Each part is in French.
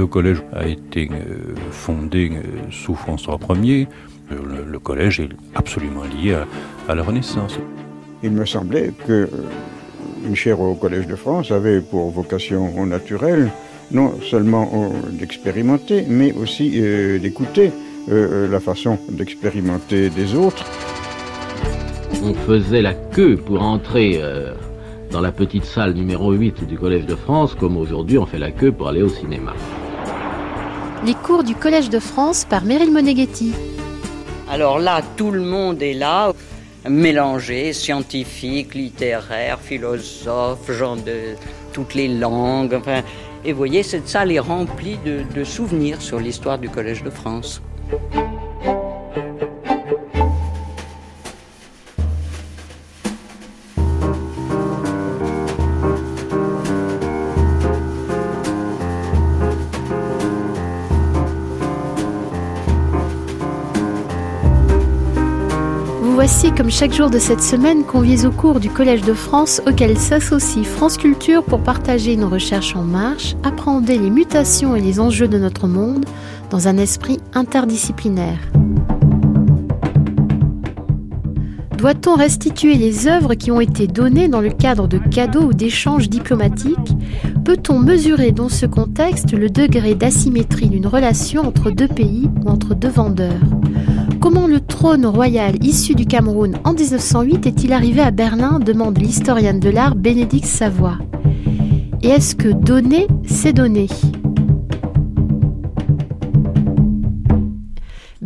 Le collège a été fondé sous François Ier. Le, collège est absolument lié à, la Renaissance. Il me semblait que une chaire au Collège de France avait pour vocation naturelle non seulement d'expérimenter, mais aussi d'écouter la façon d'expérimenter des autres. On faisait la queue pour entrer dans la petite salle numéro 8 du Collège de France, comme aujourd'hui on fait la queue pour aller au cinéma. Les cours du Collège de France par Meryl Moneghetti. Alors là, tout le monde est là, mélangé, scientifique, littéraire, philosophe, gens de toutes les langues. Enfin, et vous voyez, cette salle est remplie de, de souvenirs sur l'histoire du Collège de France. Comme chaque jour de cette semaine, conviés au cours du Collège de France auquel s'associe France Culture pour partager nos recherches en marche, appréhender les mutations et les enjeux de notre monde dans un esprit interdisciplinaire. Doit-on restituer les œuvres qui ont été données dans le cadre de cadeaux ou d'échanges diplomatiques? Peut-on mesurer dans ce contexte le degré d'asymétrie d'une relation entre deux pays ou entre deux vendeurs? Comment le trône royal issu du Cameroun en 1908 est-il arrivé à Berlin demande l'historienne de l'art Bénédicte Savoie. Et est-ce que donner, c'est donner?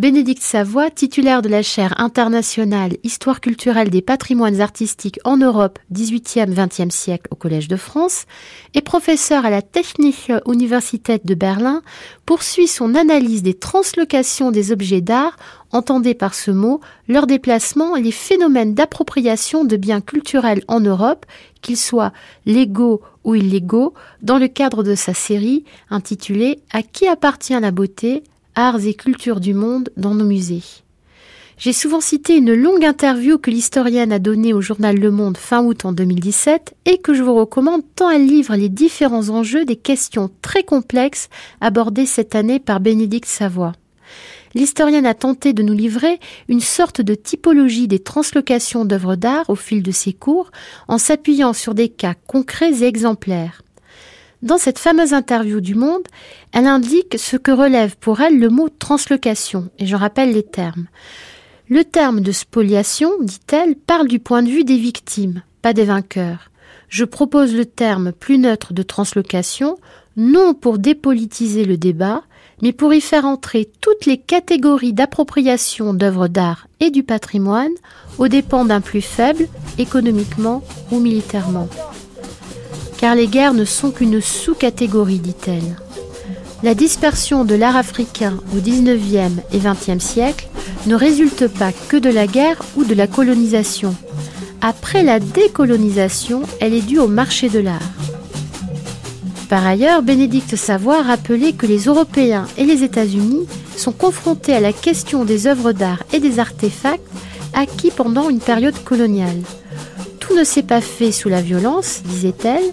Bénédicte Savoie, titulaire de la chaire internationale Histoire culturelle des patrimoines artistiques en Europe 18e-20e siècle au Collège de France et professeure à la Technische Universität de Berlin, poursuit son analyse des translocations des objets d'art, entendez par ce mot leur déplacement et les phénomènes d'appropriation de biens culturels en Europe, qu'ils soient légaux ou illégaux, dans le cadre de sa série intitulée À qui appartient la beauté? Arts et cultures du monde dans nos musées. J'ai souvent cité une longue interview que l'historienne a donnée au journal Le Monde fin août en 2017 et que je vous recommande tant elle livre les différents enjeux des questions très complexes abordées cette année par Bénédicte Savoie. L'historienne a tenté de nous livrer une sorte de typologie des translocations d'œuvres d'art au fil de ses cours en s'appuyant sur des cas concrets et exemplaires. Dans cette fameuse interview du Monde, elle indique ce que relève pour elle le mot translocation, et je rappelle les termes. Le terme de spoliation, dit-elle, parle du point de vue des victimes, pas des vainqueurs. Je propose le terme plus neutre de translocation, non pour dépolitiser le débat, mais pour y faire entrer toutes les catégories d'appropriation d'œuvres d'art et du patrimoine aux dépens d'un plus faible, économiquement ou militairement car les guerres ne sont qu'une sous-catégorie, dit-elle. La dispersion de l'art africain au XIXe et XXe siècle ne résulte pas que de la guerre ou de la colonisation. Après la décolonisation, elle est due au marché de l'art. Par ailleurs, Bénédicte Savoie rappelait que les Européens et les États-Unis sont confrontés à la question des œuvres d'art et des artefacts acquis pendant une période coloniale. Tout ne s'est pas fait sous la violence, disait-elle.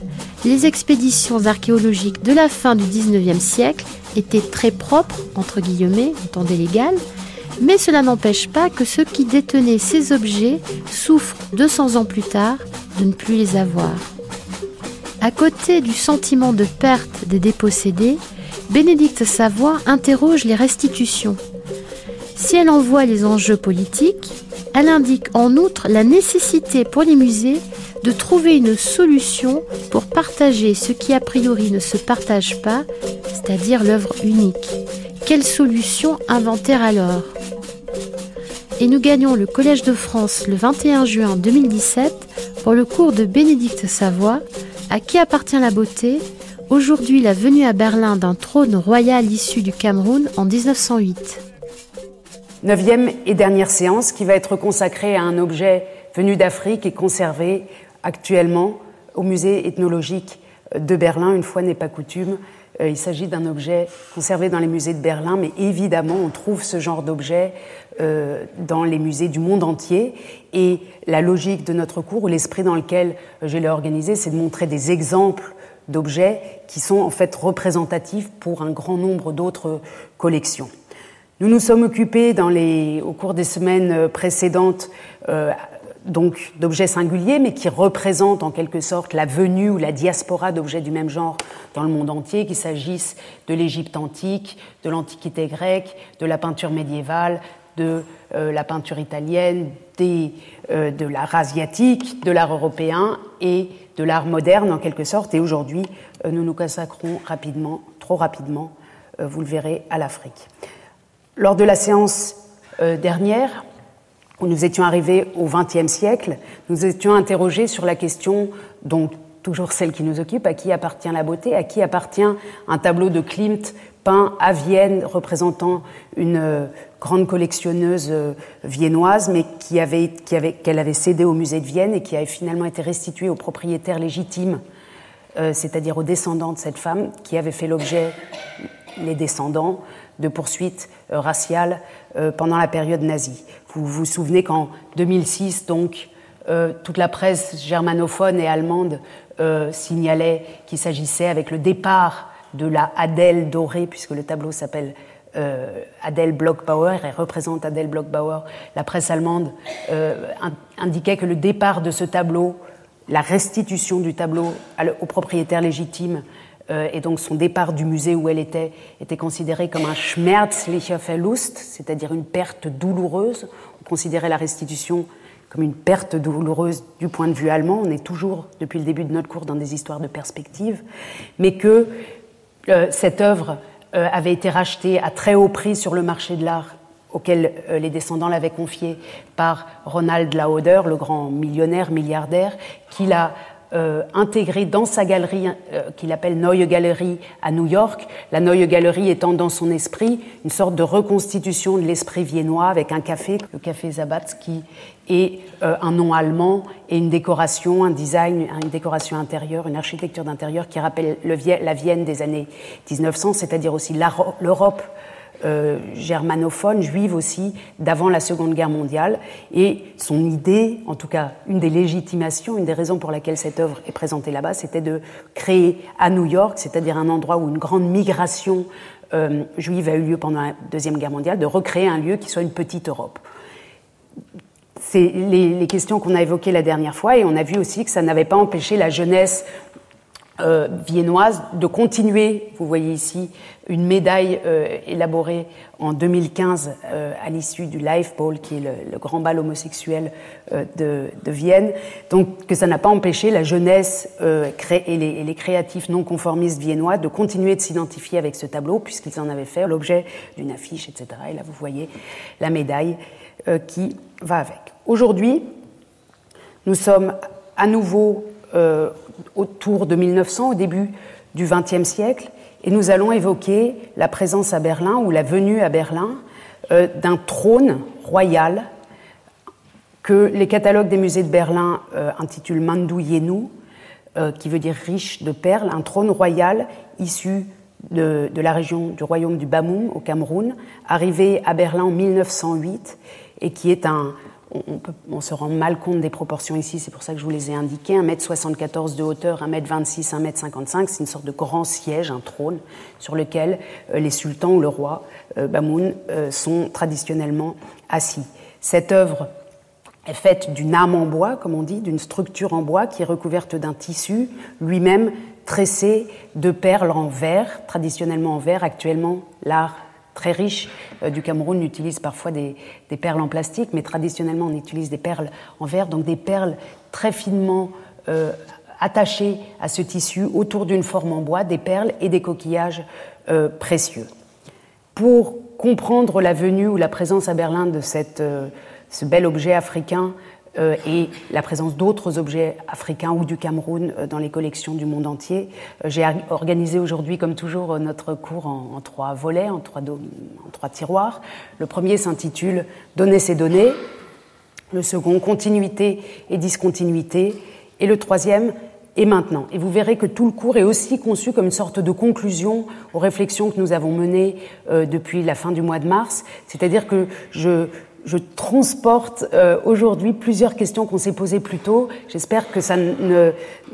Les expéditions archéologiques de la fin du XIXe siècle étaient très propres, entre guillemets, entendez légal, mais cela n'empêche pas que ceux qui détenaient ces objets souffrent 200 ans plus tard de ne plus les avoir. À côté du sentiment de perte des dépossédés, Bénédicte Savoie interroge les restitutions. Si elle en voit les enjeux politiques, elle indique en outre la nécessité pour les musées de trouver une solution pour partager ce qui a priori ne se partage pas, c'est-à-dire l'œuvre unique. Quelle solution inventer alors? Et nous gagnons le Collège de France le 21 juin 2017 pour le cours de Bénédicte Savoie, à qui appartient la beauté, aujourd'hui la venue à Berlin d'un trône royal issu du Cameroun en 1908. Neuvième et dernière séance qui va être consacrée à un objet venu d'Afrique et conservé actuellement au musée ethnologique de Berlin, une fois n'est pas coutume, il s'agit d'un objet conservé dans les musées de Berlin, mais évidemment, on trouve ce genre d'objet dans les musées du monde entier. Et la logique de notre cours, ou l'esprit dans lequel je l'ai organisé, c'est de montrer des exemples d'objets qui sont en fait représentatifs pour un grand nombre d'autres collections. Nous nous sommes occupés au cours des semaines précédentes euh, donc d'objets singuliers, mais qui représentent en quelque sorte la venue ou la diaspora d'objets du même genre dans le monde entier, qu'il s'agisse de l'Égypte antique, de l'Antiquité grecque, de la peinture médiévale, de euh, la peinture italienne, euh, de l'art asiatique, de l'art européen et de l'art moderne en quelque sorte. Et aujourd'hui, euh, nous nous consacrons rapidement, trop rapidement, vous le verrez, à l'Afrique. Lors de la séance dernière, où nous étions arrivés au XXe siècle, nous étions interrogés sur la question, donc toujours celle qui nous occupe, à qui appartient la beauté, à qui appartient un tableau de Klimt peint à Vienne représentant une euh, grande collectionneuse euh, viennoise, mais qui avait, qu'elle avait cédé au musée de Vienne et qui avait finalement été restituée aux propriétaires légitimes, euh, c'est-à-dire aux descendants de cette femme, qui avait fait l'objet, les descendants, de poursuites raciales pendant la période nazie. Vous vous souvenez qu'en 2006, donc, toute la presse germanophone et allemande signalait qu'il s'agissait, avec le départ de la Adèle dorée, puisque le tableau s'appelle euh, Adèle Blockbauer et représente Adèle Blockbauer. La presse allemande euh, indiquait que le départ de ce tableau, la restitution du tableau au propriétaire légitime euh, et donc son départ du musée où elle était, était considéré comme un schmerzlicher Verlust, c'est-à-dire une perte douloureuse. On considérait la restitution comme une perte douloureuse du point de vue allemand. On est toujours, depuis le début de notre cours, dans des histoires de perspective, mais que euh, cette œuvre euh, avait été rachetée à très haut prix sur le marché de l'art auquel les descendants l'avaient confiée par Ronald Lauder, le grand millionnaire, milliardaire, qui l'a euh, intégré dans sa galerie euh, qu'il appelle Neue Galerie à New York, la Neue Galerie étant dans son esprit une sorte de reconstitution de l'esprit viennois avec un café, le café Zabatsky, et euh, un nom allemand et une décoration, un design, une décoration intérieure, une architecture d'intérieur qui rappelle le, la Vienne des années 1900, c'est-à-dire aussi l'Europe euh, germanophone, juive aussi, d'avant la Seconde Guerre mondiale. Et son idée, en tout cas une des légitimations, une des raisons pour laquelle cette œuvre est présentée là-bas, c'était de créer à New York, c'est-à-dire un endroit où une grande migration euh, juive a eu lieu pendant la Deuxième Guerre mondiale, de recréer un lieu qui soit une petite Europe. C'est les, questions qu'on a évoquées la dernière fois, et on a vu aussi que ça n'avait pas empêché la jeunesse euh, viennoise de continuer, vous voyez ici, une médaille euh, élaborée en 2015 euh, à l'issue du Life Ball, qui est le, grand bal homosexuel de, Vienne. Donc que ça n'a pas empêché la jeunesse et les, créatifs non conformistes viennois de continuer de s'identifier avec ce tableau, puisqu'ils en avaient fait l'objet d'une affiche, etc. Et là, vous voyez la médaille qui va avec. Aujourd'hui, nous sommes à nouveau euh, autour de 1900, au début du XXe siècle, et nous allons évoquer la présence à Berlin ou la venue à Berlin euh, d'un trône royal que les catalogues des musées de Berlin euh, intitulent Mandu Yenu, qui veut dire riche de perles, un trône royal issu de, de, la région du royaume du Bamum au Cameroun, arrivé à Berlin en 1908 et qui est un, on, se rend mal compte des proportions ici, c'est pour ça que je vous les ai indiquées. 1m74 de hauteur, 1m26, 1m55, c'est une sorte de grand siège, un trône, sur lequel euh, les sultans ou le roi euh, Bamoun euh, sont traditionnellement assis. Cette œuvre est faite d'une âme en bois, comme on dit, d'une structure en bois qui est recouverte d'un tissu, lui-même tressé de perles en verre, traditionnellement en verre. Actuellement, l'art très riche euh, du Cameroun utilise parfois des, perles en plastique, mais traditionnellement on utilise des perles en verre, donc des perles très finement euh, attachées à ce tissu autour d'une forme en bois, des perles et des coquillages euh, précieux. Pour comprendre la venue ou la présence à Berlin de cette, ce bel objet africain euh, et la présence d'autres objets africains ou du Cameroun euh, dans les collections du monde entier. Euh, j'ai organisé aujourd'hui, comme toujours, notre cours en, trois volets, en trois, en trois tiroirs. Le premier s'intitule Donner ses données. Le second, Continuité et discontinuité. Et le troisième, et maintenant. Et vous verrez que tout le cours est aussi conçu comme une sorte de conclusion aux réflexions que nous avons menées depuis la fin du mois de mars. C'est-à-dire que je, je transporte euh, aujourd'hui plusieurs questions qu'on s'est posées plus tôt. J'espère que ça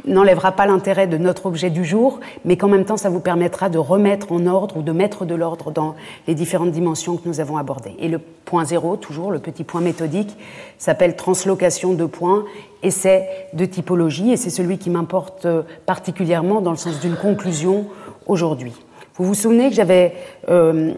n'enlèvera pas l'intérêt de notre objet du jour, mais qu'en même temps, ça vous permettra de remettre en ordre ou de mettre de l'ordre dans les différentes dimensions que nous avons abordées. Et le point zéro, toujours le petit point méthodique, s'appelle translocation de points, essai de typologie, et c'est celui qui m'importe euh, particulièrement dans le sens d'une conclusion aujourd'hui. Vous vous souvenez que j'avais euh,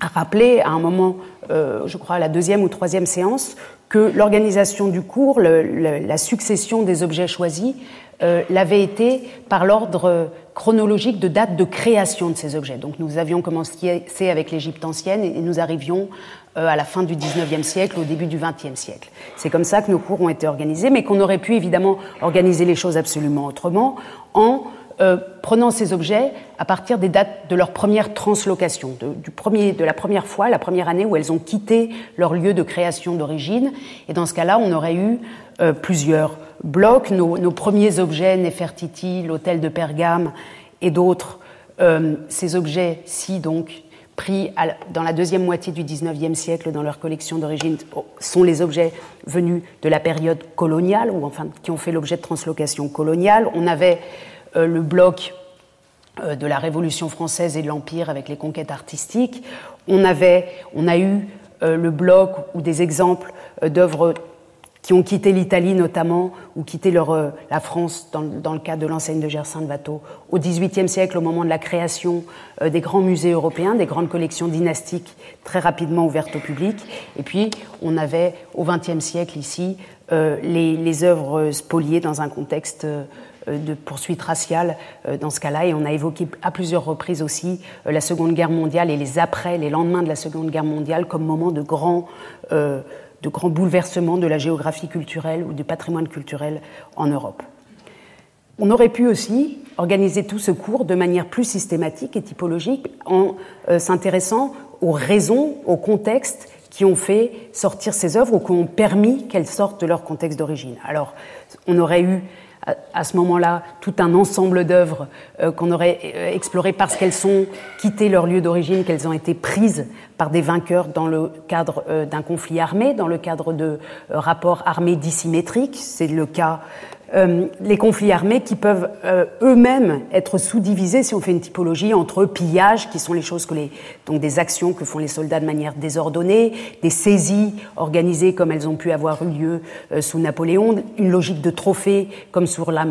rappelé à un moment euh, je crois, à la deuxième ou troisième séance, que l'organisation du cours, la succession des objets choisis, euh, l'avait été par l'ordre chronologique de date de création de ces objets. Donc nous avions commencé avec l'Égypte ancienne et nous arrivions euh, à la fin du 19e siècle, au début du 20e siècle. C'est comme ça que nos cours ont été organisés, mais qu'on aurait pu évidemment organiser les choses absolument autrement en euh, prenant ces objets à partir des dates de leur première translocation, de, du premier, de la première fois, la première année où elles ont quitté leur lieu de création d'origine. Et dans ce cas-là, on aurait eu euh, plusieurs blocs, nos, premiers objets, Nefertiti, l'hôtel de Pergame et d'autres. Euh, ces objets-ci, donc, pris dans la deuxième moitié du XIXe siècle dans leur collection d'origine, sont les objets venus de la période coloniale, ou enfin qui ont fait l'objet de translocation coloniale. On avait le bloc euh, de la Révolution française et de l'Empire avec les conquêtes artistiques. On, avait, on a eu euh, le bloc ou des exemples d'œuvres qui ont quitté l'Italie notamment, ou quitté la France dans, le cadre de l'enseigne de Gersaint de Watteau, au XVIIIe siècle, au moment de la création des grands musées européens, des grandes collections dynastiques très rapidement ouvertes au public. Et puis, on avait au XXe siècle ici les, les, œuvres spoliées dans un contexte euh, de poursuite raciale euh, dans ce cas-là. Et on a évoqué à plusieurs reprises aussi euh, la Seconde Guerre mondiale et les après, les lendemains de la Seconde Guerre mondiale comme moment de grand, de grand bouleversement de la géographie culturelle ou du patrimoine culturel en Europe. On aurait pu aussi organiser tout ce cours de manière plus systématique et typologique en s'intéressant aux raisons, aux contextes qui ont fait sortir ces œuvres ou qui ont permis qu'elles sortent de leur contexte d'origine. Alors, on aurait eu à, ce moment-là tout un ensemble d'œuvres euh, qu'on aurait euh, explorées parce qu'elles sont quittées leur lieu d'origine, qu'elles ont été prises par des vainqueurs dans le cadre euh, d'un conflit armé, dans le cadre de rapports armés dissymétriques. C'est le cas euh, les conflits armés qui peuvent euh, eux-mêmes être sous-divisés si on fait une typologie entre pillages, qui sont les choses que les donc des actions que font les soldats de manière désordonnée, des saisies organisées comme elles ont pu avoir eu lieu euh, sous Napoléon, une logique de trophée comme sur la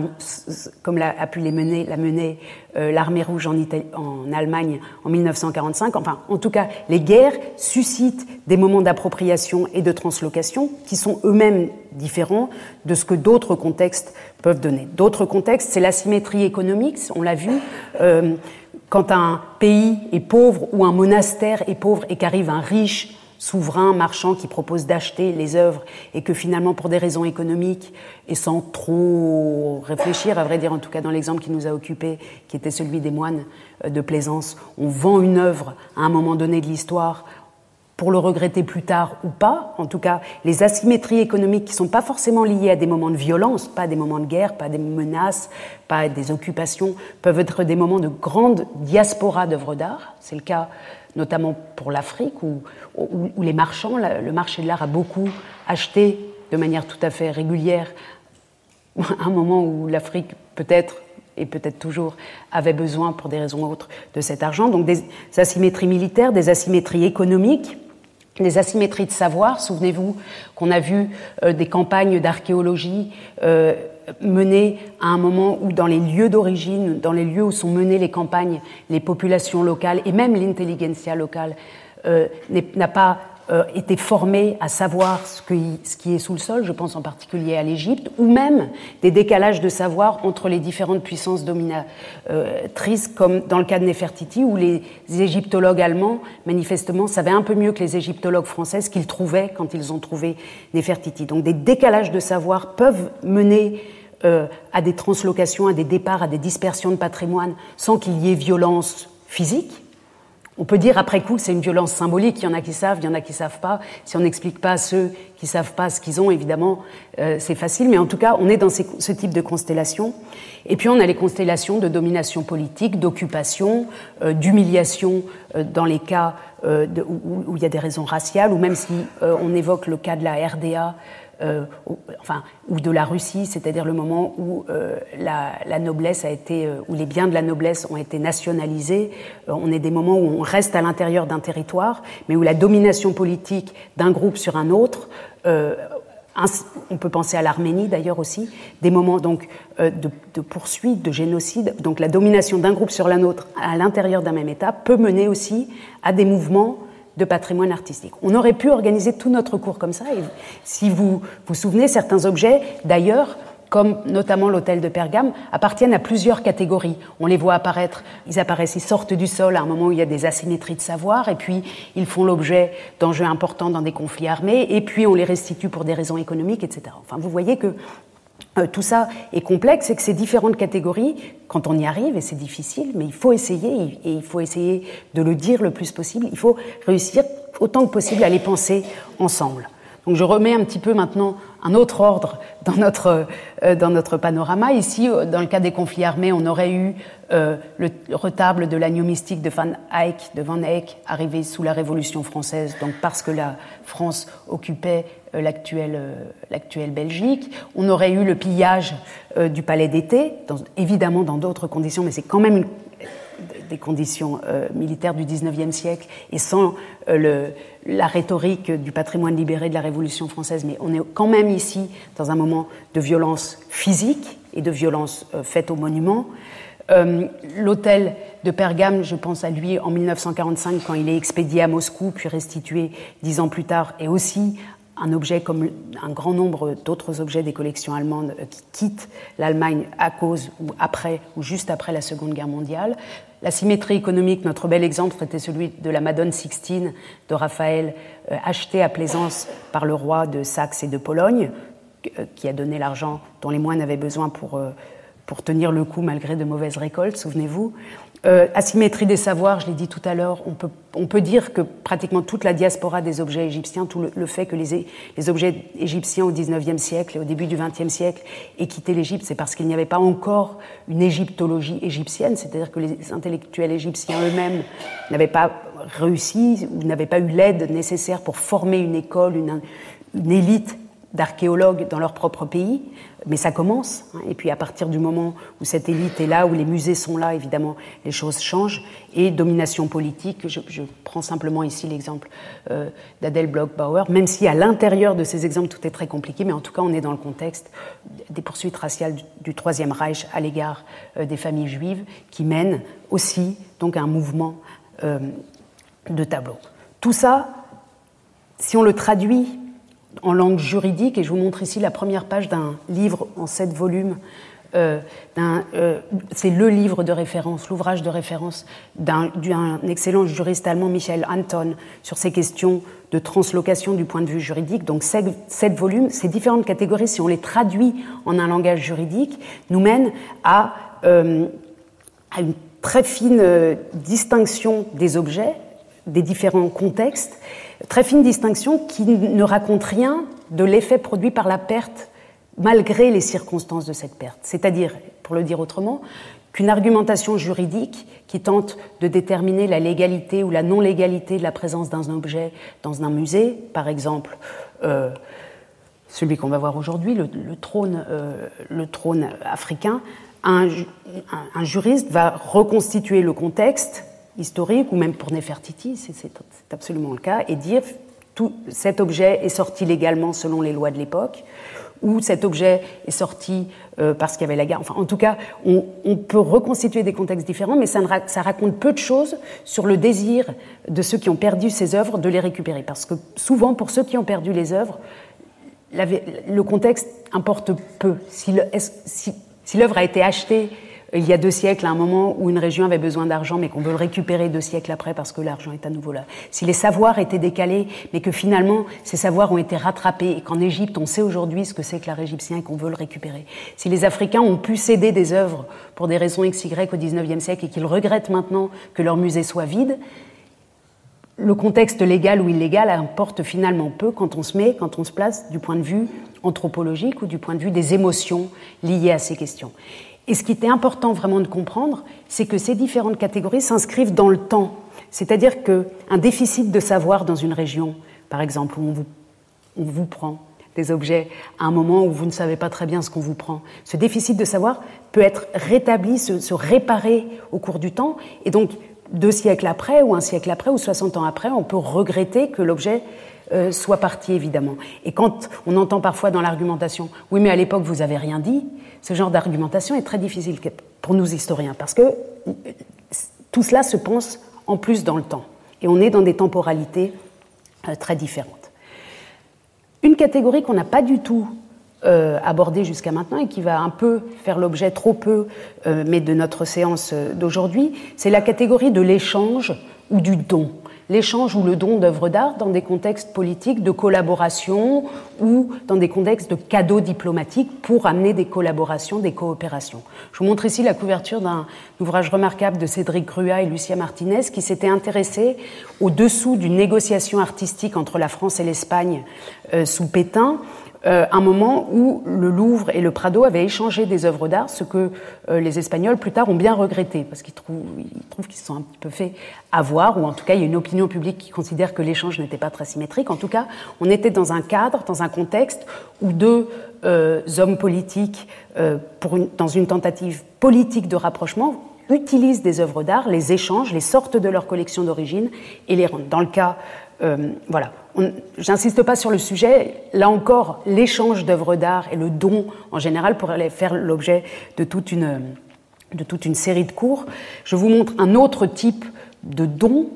comme la, a pu les mener la mener l'armée rouge en, en Allemagne en 1945. Enfin, en tout cas, les guerres suscitent des moments d'appropriation et de translocation qui sont eux-mêmes différents de ce que d'autres contextes peuvent donner. D'autres contextes, c'est l'asymétrie économique, on l'a vu. Euh, quand un pays est pauvre ou un monastère est pauvre et qu'arrive un riche souverain marchand qui propose d'acheter les œuvres et que finalement pour des raisons économiques et sans trop réfléchir, à vrai dire en tout cas dans l'exemple qui nous a occupé, qui était celui des moines euh, de Plaisance, on vend une œuvre à un moment donné de l'histoire pour le regretter plus tard ou pas. En tout cas, les asymétries économiques qui ne sont pas forcément liées à des moments de violence, pas des moments de guerre, pas des menaces, pas des occupations, peuvent être des moments de grande diaspora d'œuvres d'art. C'est le cas notamment pour l'Afrique, où, les marchands, le marché de l'art a beaucoup acheté de manière tout à fait régulière, un moment où l'Afrique peut-être et peut-être toujours avait besoin pour des raisons autres de cet argent. Donc des asymétries militaires, des asymétries économiques, les asymétries de savoir. Souvenez-vous qu'on a vu euh, des campagnes d'archéologie euh, menées à un moment où dans les lieux d'origine, dans les lieux où sont menées les campagnes, les populations locales et même l'intelligentsia locale euh, n'a pas euh, été formés à savoir ce, ce, qui est sous le sol, je pense en particulier à l'Égypte, ou même des décalages de savoir entre les différentes puissances dominatrices, comme dans le cas de Nefertiti, où les égyptologues allemands, manifestement, savaient un peu mieux que les égyptologues français ce qu'ils trouvaient quand ils ont trouvé Nefertiti. Donc des décalages de savoir peuvent mener euh, à des translocations, à des départs, à des dispersions de patrimoine, sans qu'il y ait violence physique on peut dire après coup que c'est une violence symbolique. Il y en a qui savent, il y en a qui savent pas. Si on n'explique pas à ceux qui savent pas ce qu'ils ont, évidemment, euh, c'est facile. Mais en tout cas, on est dans ce type de constellation. Et puis on a les constellations de domination politique, d'occupation, euh, d'humiliation dans les cas où, il y a des raisons raciales, ou même si on évoque le cas de la RDA euh, enfin, ou de la Russie, c'est-à-dire le moment où euh, la, noblesse a été, euh, où les biens de la noblesse ont été nationalisés. on est des moments où on reste à l'intérieur d'un territoire, mais où la domination politique d'un groupe sur un autre on peut penser à l'Arménie d'ailleurs aussi, des moments donc de, de, poursuite, de génocide. Donc la domination d'un groupe sur l'autre à l'intérieur d'un même État peut mener aussi à des mouvements de patrimoine artistique. On aurait pu organiser tout notre cours comme ça. Si vous vous souvenez, certains objets, d'ailleurs, comme notamment l'hôtel de Pergame, appartiennent à plusieurs catégories. On les voit apparaître, ils apparaissent, ils sortent du sol à un moment où il y a des asymétries de savoir, et puis ils font l'objet d'enjeux importants dans des conflits armés, et puis on les restitue pour des raisons économiques, etc. Enfin, vous voyez que tout ça est complexe et que ces différentes catégories, quand on y arrive, et c'est difficile, mais il faut essayer, et il faut essayer de le dire le plus possible, il faut réussir autant que possible à les penser ensemble. Donc je remets un petit peu maintenant un autre ordre dans notre, euh, panorama. Ici, euh, dans le cas des conflits armés, on aurait eu euh, le retable de l'agneau mystique de Van Eyck, de Van Eyck, arrivé sous la Révolution française, donc parce que la France occupait l'actuelle Belgique. On aurait eu le pillage du palais d'été, évidemment dans d'autres conditions, mais c'est quand même une des conditions euh, militaires du XIXe siècle et sans euh, la rhétorique du patrimoine libéré de la Révolution française, mais on est quand même ici dans un moment de violence physique et de violence euh, faite aux monuments. L'hôtel de Pergame, je pense à lui en 1945 quand il est expédié à Moscou, puis restitué dix ans plus tard, est aussi un objet comme un grand nombre d'autres objets des collections allemandes qui quittent l'Allemagne à cause ou après ou juste après la Seconde Guerre mondiale. La symétrie économique, notre bel exemple était celui de la Madone Sixtine de Raphaël, euh, achetée à Plaisance par le roi de Saxe et de Pologne, euh, qui a donné l'argent dont les moines avaient besoin pour, euh, pour tenir le coup malgré de mauvaises récoltes, souvenez-vous. Euh, asymétrie des savoirs, je l'ai dit tout à l'heure, on peut, on peut, dire que pratiquement toute la diaspora des objets égyptiens, tout le, fait que les, les, objets égyptiens au XIXe siècle et au début du XXe siècle aient quitté l'Égypte, c'est parce qu'il n'y avait pas encore une égyptologie égyptienne, c'est-à-dire que les intellectuels égyptiens eux-mêmes n'avaient pas réussi ou n'avaient pas eu l'aide nécessaire pour former une école, une, une élite d'archéologues dans leur propre pays, mais ça commence. Hein. et puis à partir du moment où cette élite est là, où les musées sont là, évidemment, les choses changent. Et domination politique, je, prends simplement ici l'exemple euh, d'Adèle Bloch-Bauer, même si à l'intérieur de ces exemples tout est très compliqué, mais en tout cas on est dans le contexte des poursuites raciales du, Troisième Reich à l'égard euh, des familles juives, qui mènent aussi donc à un mouvement euh, de tableau. Tout ça, si on le traduit en langue juridique, et je vous montre ici la première page d'un livre en sept volumes. Euh, euh, c'est le livre de référence, l'ouvrage de référence d'un excellent juriste allemand, Michael Anton, sur ces questions de translocation du point de vue juridique. Donc sept, volumes, ces différentes catégories, si on les traduit en un langage juridique, nous mènent à, euh, à une très fine distinction des objets, des différents contextes, Très fine distinction qui ne raconte rien de l'effet produit par la perte malgré les circonstances de cette perte. C'est-à-dire, pour le dire autrement, qu'une argumentation juridique qui tente de déterminer la légalité ou la non-légalité de la présence d'un objet dans un musée, par exemple euh, celui qu'on va voir aujourd'hui, le, euh, le trône africain, un, juriste va reconstituer le contexte historique, ou même pour Nefertiti, c'est absolument le cas, et dire tout cet objet est sorti légalement selon les lois de l'époque, ou cet objet est sorti euh, parce qu'il y avait la guerre. Enfin, en tout cas, on, peut reconstituer des contextes différents, mais ça, ça, raconte peu de choses sur le désir de ceux qui ont perdu ces œuvres de les récupérer. Parce que souvent, pour ceux qui ont perdu les œuvres, le contexte importe peu. Si l'œuvre a été achetée il y a deux siècles, à un moment où une région avait besoin d'argent, mais qu'on veut le récupérer deux siècles après parce que l'argent est à nouveau là. Si les savoirs étaient décalés, mais que finalement ces savoirs ont été rattrapés et qu'en Égypte on sait aujourd'hui ce que c'est que l'art égyptien et qu'on veut le récupérer. Si les Africains ont pu céder des œuvres pour des raisons XY au XIXe siècle et qu'ils regrettent maintenant que leur musée soit vide, le contexte légal ou illégal importe finalement peu quand on se met, quand on se place du point de vue anthropologique ou du point de vue des émotions liées à ces questions. Et ce qui était important vraiment de comprendre, c'est que ces différentes catégories s'inscrivent dans le temps. C'est-à-dire qu'un déficit de savoir dans une région, par exemple, où on vous, on vous prend des objets à un moment où vous ne savez pas très bien ce qu'on vous prend, ce déficit de savoir peut être rétabli, se, se réparer au cours du temps. Et donc, deux siècles après, ou un siècle après, ou 60 ans après, on peut regretter que l'objet euh, soit parti, évidemment. Et quand on entend parfois dans l'argumentation, oui, mais à l'époque, vous n'avez rien dit, ce genre d'argumentation est très difficile pour nous historiens, parce que tout cela se pense en plus dans le temps. Et on est dans des temporalités euh, très différentes. Une catégorie qu'on n'a pas du tout euh, abordée jusqu'à maintenant et qui va un peu faire l'objet, trop peu, mais de notre séance d'aujourd'hui, c'est la catégorie de l'échange ou du don l'échange ou le don d'œuvres d'art dans des contextes politiques de collaboration ou dans des contextes de cadeaux diplomatiques pour amener des collaborations, des coopérations. Je vous montre ici la couverture d'un ouvrage remarquable de Cédric Grua et Lucia Martinez qui s'étaient intéressés au dessous d'une négociation artistique entre la France et l'Espagne euh, sous Pétain euh, un moment où le Louvre et le Prado avaient échangé des œuvres d'art, ce que euh, les Espagnols plus tard ont bien regretté, parce qu'ils trouvent, qu'ils se sont un petit peu fait avoir, ou en tout cas il y a une opinion publique qui considère que l'échange n'était pas très symétrique. En tout cas, on était dans un cadre, dans un contexte où deux euh, hommes politiques, dans une tentative politique de rapprochement, utilisent des œuvres d'art, les échangent, les sortent de leur collection d'origine et les rendent. Dans le cas euh, voilà. J'insiste pas sur le sujet. Là encore, l'échange d'œuvres d'art et le don en général pourraient faire l'objet de toute une de toute une série de cours. Je vous montre un autre type de don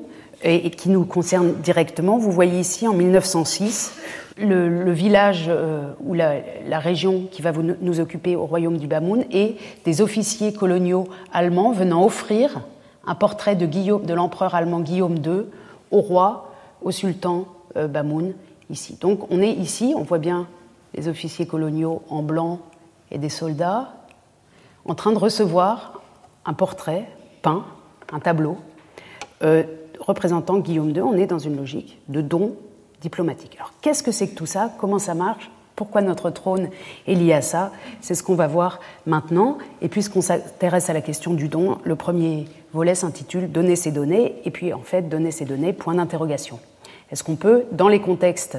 et, qui nous concerne directement. Vous voyez ici en 1906 le, village euh, ou la, région qui va nous occuper au royaume du Bamoun et des officiers coloniaux allemands venant offrir un portrait de, Guillaume, de l'empereur allemand Guillaume II au roi au sultan euh, Bamoun ici. Donc on est ici, on voit bien les officiers coloniaux en blanc et des soldats en train de recevoir un portrait peint, un tableau euh, représentant Guillaume II. On est dans une logique de don diplomatique. Alors qu'est-ce que c'est que tout ça? Comment ça marche? Pourquoi notre trône est lié à ça? C'est ce qu'on va voir maintenant. Et puisqu'on s'intéresse à la question du don, le premier volet s'intitule Donner ses données, et puis en fait, donner ses données, point d'interrogation. Est-ce qu'on peut, dans les contextes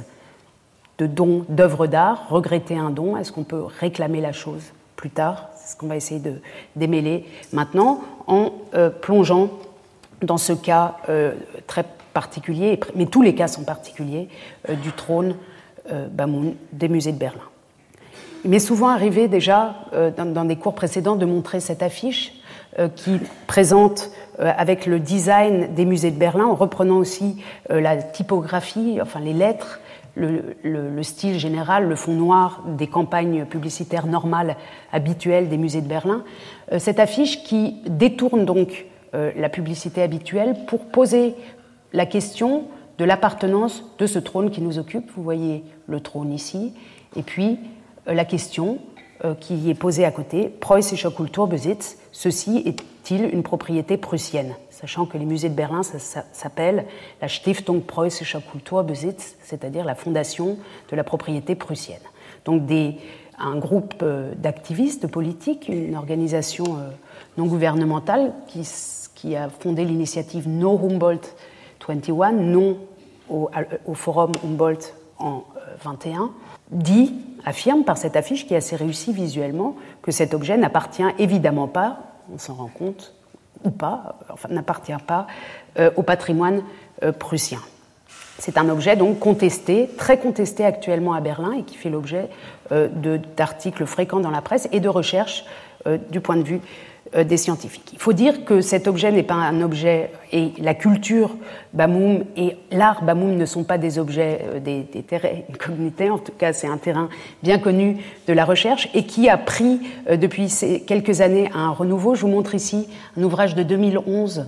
de dons d'œuvres d'art, regretter un don? Est-ce qu'on peut réclamer la chose plus tard? C'est ce qu'on va essayer de démêler maintenant en euh, plongeant dans ce cas euh, très particulier, mais tous les cas sont particuliers, euh, du trône Bamoun des musées de Berlin. Il m'est souvent arrivé déjà, dans, des cours précédents, de montrer cette affiche qui présente avec le design des musées de Berlin, en reprenant aussi euh, la typographie, enfin les lettres, le, style général, le fond noir des campagnes publicitaires normales, habituelles des musées de Berlin. Euh, cette affiche qui détourne donc la publicité habituelle pour poser la question de l'appartenance de ce trône qui nous occupe. Vous voyez le trône ici. Et puis la question qui est posée à côté, Preußischer Kulturbesitz, ceci est il une propriété prussienne, sachant que les musées de Berlin s'appellent la Stiftung Preußischer Kulturbesitz, c'est-à-dire la fondation de la propriété prussienne. Donc un groupe euh, d'activistes politiques, une organisation euh, non gouvernementale qui, a fondé l'initiative No Humboldt 21, non au, forum Humboldt en 21, euh, dit, affirme par cette affiche qui est assez réussie visuellement, que cet objet n'appartient évidemment pas on s'en rend compte, ou pas, enfin n'appartient pas euh, au patrimoine euh, prussien. C'est un objet donc contesté, très contesté actuellement à Berlin et qui fait l'objet euh, d'articles fréquents dans la presse et de recherches du point de vue des scientifiques. Il faut dire que cet objet n'est pas un objet, et la culture Bamoum et l'art Bamoum ne sont pas des objets, euh, des, des terrains en tout cas c'est un terrain bien connu de la recherche et qui a pris euh, depuis quelques années un renouveau. Je vous montre ici un ouvrage de 2011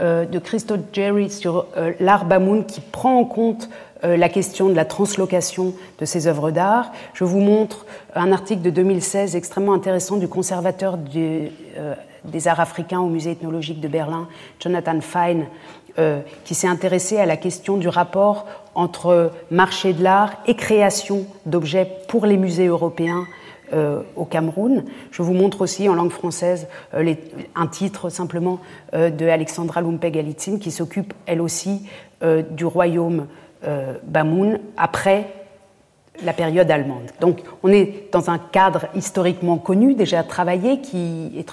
de Christophe Jerry sur l'art Bamoun qui prend en compte la question de la translocation de ces œuvres d'art. Je vous montre un article de 2016 extrêmement intéressant du conservateur des arts africains au musée ethnologique de Berlin, Jonathan Fine, qui s'est intéressé à la question du rapport entre marché de l'art et création d'objets pour les musées européens euh, au Cameroun. Je vous montre aussi en langue française euh, un titre simplement euh, de Alexandra Lumpe-Galitzine qui s'occupe elle aussi du royaume Bamoun après la période allemande. Donc on est dans un cadre historiquement connu, déjà travaillé, qui est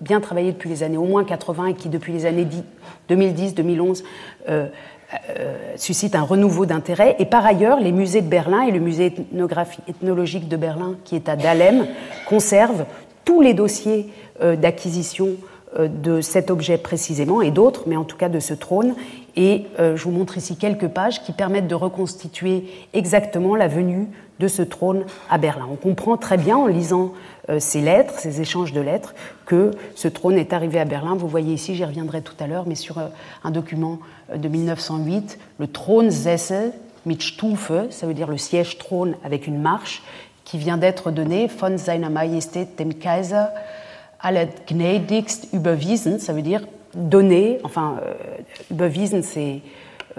bien travaillé depuis les années au moins 80 et qui depuis les années 2010-2011 euh, suscite un renouveau d'intérêt. Et par ailleurs, les musées de Berlin et le musée ethnologique de Berlin, qui est à Dahlem, conservent tous les dossiers euh, d'acquisition euh, de cet objet précisément, et d'autres, mais en tout cas de ce trône. Et je vous montre ici quelques pages qui permettent de reconstituer exactement la venue de ce trône à Berlin. On comprend très bien en lisant ces lettres, ces échanges de lettres, que ce trône est arrivé à Berlin. Vous voyez ici, j'y reviendrai tout à l'heure, mais sur un document de 1908, le Thronsessel mit Stufe, ça veut dire le siège trône avec une marche, qui vient d'être donné von seiner Majestät dem Kaiser allergnädigst überwiesen, ça veut dire donné, enfin, euh, überwiesen c'est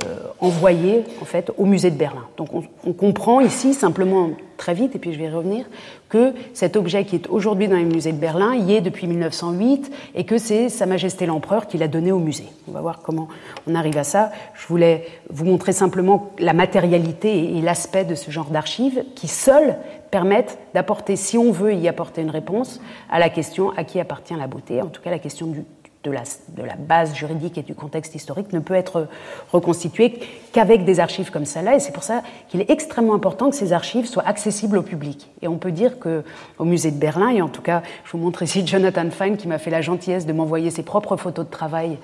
euh, envoyé en fait au musée de Berlin. Donc on, comprend ici simplement très vite, et puis je vais y revenir, que cet objet qui est aujourd'hui dans les musées de Berlin y est depuis 1908 et que c'est Sa Majesté l'Empereur qui l'a donné au musée. On va voir comment on arrive à ça. Je voulais vous montrer simplement la matérialité et l'aspect de ce genre d'archives qui seuls permettent d'apporter, si on veut y apporter une réponse, à la question à qui appartient la beauté, en tout cas la question du de la, de la, base juridique et du contexte historique ne peut être reconstitué qu'avec des archives comme celle-là. Et c'est pour ça qu'il est extrêmement important que ces archives soient accessibles au public. Et on peut dire qu'au musée de Berlin, et en tout cas, je vous montre ici Jonathan Fine qui m'a fait la gentillesse de m'envoyer ses propres photos de travail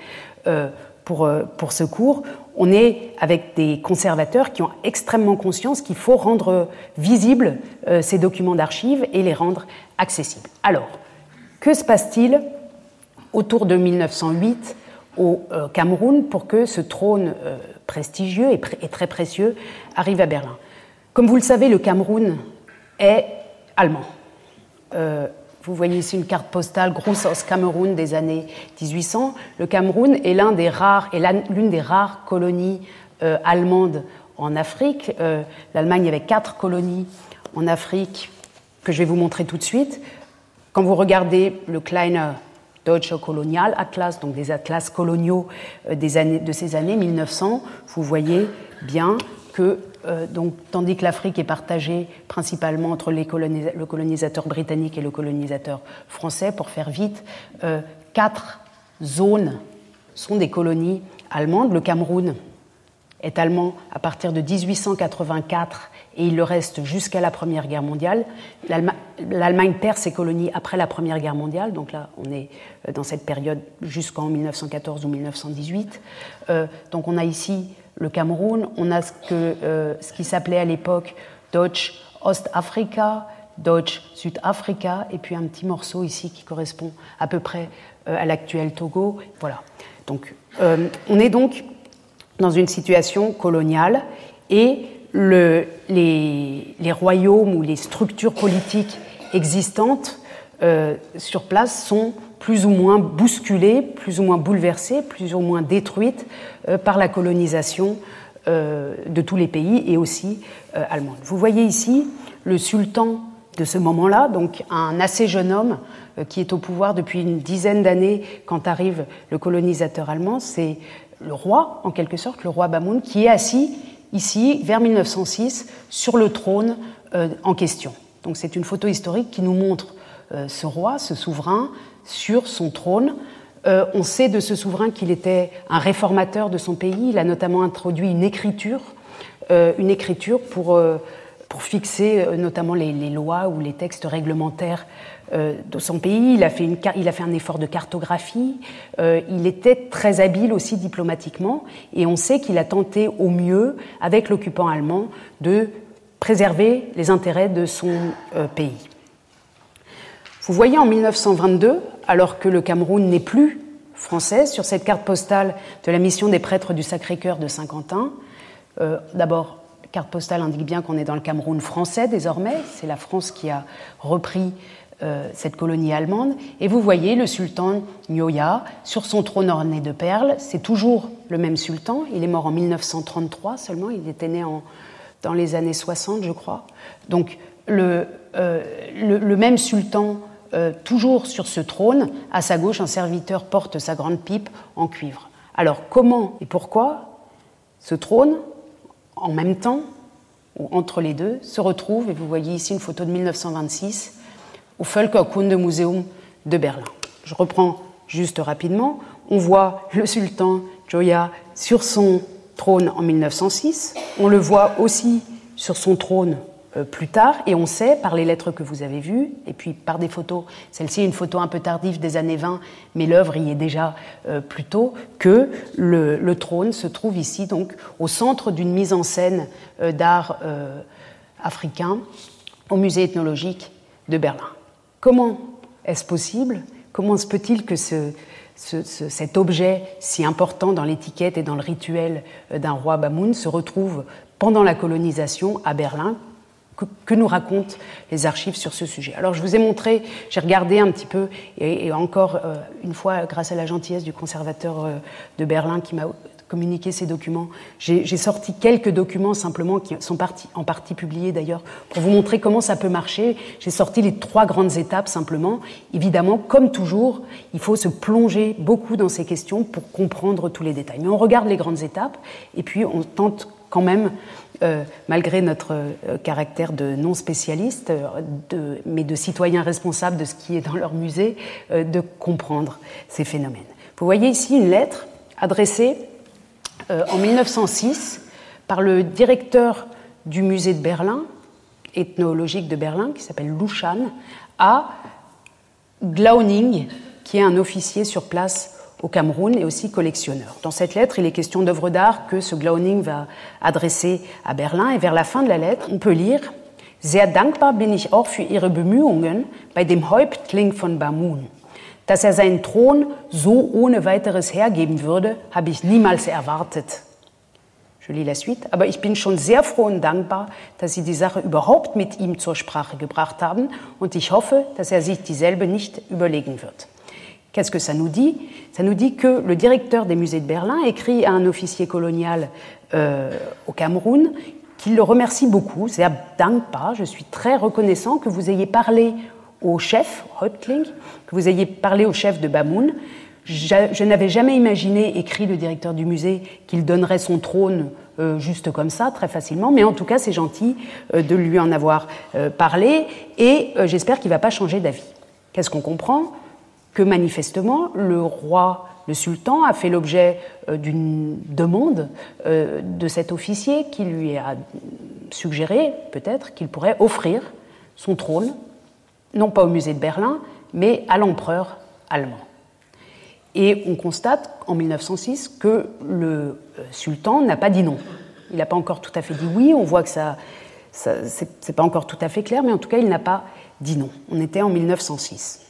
euh, pour, euh, pour ce cours, on est avec des conservateurs qui ont extrêmement conscience qu'il faut rendre visibles euh, ces documents d'archives et les rendre accessibles. Alors, que se passe-t-il autour de 1908 au euh, Cameroun pour que ce trône euh, prestigieux et, très précieux arrive à Berlin. Comme vous le savez, le Cameroun est allemand. Euh, vous voyez ici une carte postale aus Cameroun des années 1800. Le Cameroun est l'un des rares l'une des rares colonies allemandes en Afrique. L'Allemagne avait quatre colonies en Afrique que je vais vous montrer tout de suite. Quand vous regardez le Kleiner Deutsche Colonial Atlas, donc des atlas coloniaux euh, des années, de ces années 1900, vous voyez bien que, euh, donc, tandis que l'Afrique est partagée principalement entre les le colonisateur britannique et le colonisateur français, pour faire vite, euh, quatre zones sont des colonies allemandes. Le Cameroun est allemand à partir de 1884 et il le reste jusqu'à la Première Guerre mondiale. L'Allemagne perd ses colonies après la Première Guerre mondiale, donc là on est euh, dans cette période jusqu'en 1914 ou 1918. Euh, donc on a ici le Cameroun, on a ce, euh, qui s'appelait à l'époque Deutsch Ostafrika, Deutsch Südafrika, et puis un petit morceau ici qui correspond à peu près à l'actuel Togo. Voilà. Donc on est donc dans une situation coloniale et le, les, royaumes ou les structures politiques existantes euh, sur place sont plus ou moins bousculées, plus ou moins bouleversées, plus ou moins détruites euh, par la colonisation euh, de tous les pays et aussi allemande. Vous voyez ici le sultan de ce moment-là, donc un assez jeune homme qui est au pouvoir depuis une dizaine d'années quand arrive le colonisateur allemand, c'est le roi, en quelque sorte, le roi Bamoun, qui est assis ici, vers 1906, sur le trône euh, en question. Donc c'est une photo historique qui nous montre euh, ce roi, ce souverain, sur son trône. Euh, on sait de ce souverain qu'il était un réformateur de son pays. Il a notamment introduit une écriture, une écriture pour, pour fixer notamment les, lois ou les textes réglementaires de son pays, il a, fait un effort de cartographie, euh, il était très habile aussi diplomatiquement, et on sait qu'il a tenté au mieux, avec l'occupant allemand, de préserver les intérêts de son euh, pays. Vous voyez en 1922, alors que le Cameroun n'est plus français, sur cette carte postale de la mission des prêtres du Sacré-Cœur de Saint-Quentin, d'abord carte postale indique bien qu'on est dans le Cameroun français désormais. C'est la France qui a repris euh, cette colonie allemande. Et vous voyez le sultan Nyoya sur son trône orné de perles. C'est toujours le même sultan. Il est mort en 1933 seulement. Il était né dans les années 60, je crois. Donc le, euh, le, même sultan, euh, toujours sur ce trône, à sa gauche, un serviteur porte sa grande pipe en cuivre. Alors comment et pourquoi ce trône, en même temps, ou entre les deux, se retrouve, et vous voyez ici une photo de 1926, au Völkerkunde Museum de Berlin. Je reprends juste rapidement. On voit le sultan Joya sur son trône en 1906. On le voit aussi sur son trône euh, plus tard, et on sait par les lettres que vous avez vues, et puis par des photos, celle-ci est une photo un peu tardive des années 20, mais l'œuvre y est déjà euh, plus tôt, que le, trône se trouve ici, donc au centre d'une mise en scène euh, d'art africain au musée ethnologique de Berlin. Comment est-ce possible? Comment se peut-il que cet objet si important dans l'étiquette et dans le rituel euh, d'un roi Bamoun se retrouve pendant la colonisation à Berlin? Que, nous racontent les archives sur ce sujet? Alors je vous ai montré, j'ai regardé un petit peu, et, encore euh, une fois grâce à la gentillesse du conservateur euh, de Berlin qui m'a communiquer ces documents. J'ai sorti quelques documents simplement qui sont en partie publiés d'ailleurs pour vous montrer comment ça peut marcher. J'ai sorti les trois grandes étapes simplement. Évidemment, comme toujours, il faut se plonger beaucoup dans ces questions pour comprendre tous les détails. Mais on regarde les grandes étapes et puis on tente quand même, euh, malgré notre euh, caractère de non spécialiste, euh, mais de citoyens responsables de ce qui est dans leur musée, de comprendre ces phénomènes. Vous voyez ici une lettre adressée euh, en 1906 par le directeur du musée de Berlin, ethnologique de Berlin, qui s'appelle Lushan, à Glauning, qui est un officier sur place au Cameroun et aussi collectionneur. Dans cette lettre, il est question d'œuvres d'art que ce Glauning va adresser à Berlin. Et vers la fin de la lettre, on peut lire Sehr dankbar bin ich auch für Ihre Bemühungen bei dem Häuptling von Bamun. Dass er seinen Thron so ohne weiteres hergeben würde, habe ich niemals erwartet. Je lis la suite. Aber ich bin schon sehr froh und dankbar, dass Sie die Sache überhaupt mit ihm zur Sprache gebracht haben und ich hoffe, dass er sich dieselbe nicht überlegen wird. Qu'est-ce que ça nous dit Ça nous dit que le directeur des musées de Berlin écrit à un officier colonial euh, au Cameroun qu'il le remercie beaucoup, c'est dankbar, je suis très reconnaissant que vous ayez parlé au chef, Häuptling, que vous ayez parlé au chef de Bamoun. Je, n'avais jamais imaginé, écrit le directeur du musée, qu'il donnerait son trône euh, juste comme ça, très facilement, mais en tout cas, c'est gentil euh, de lui en avoir euh, parlé, et j'espère qu'il ne va pas changer d'avis. Qu'est-ce qu'on comprend? Que manifestement, le roi, le sultan, a fait l'objet d'une demande de cet officier qui lui a suggéré, peut-être, qu'il pourrait offrir son trône non pas au musée de Berlin, mais à l'empereur allemand. Et on constate en 1906 que le euh, sultan n'a pas dit non. Il n'a pas encore tout à fait dit oui, on voit que ça, ça c'est pas encore tout à fait clair, mais en tout cas, il n'a pas dit non. On était en 1906.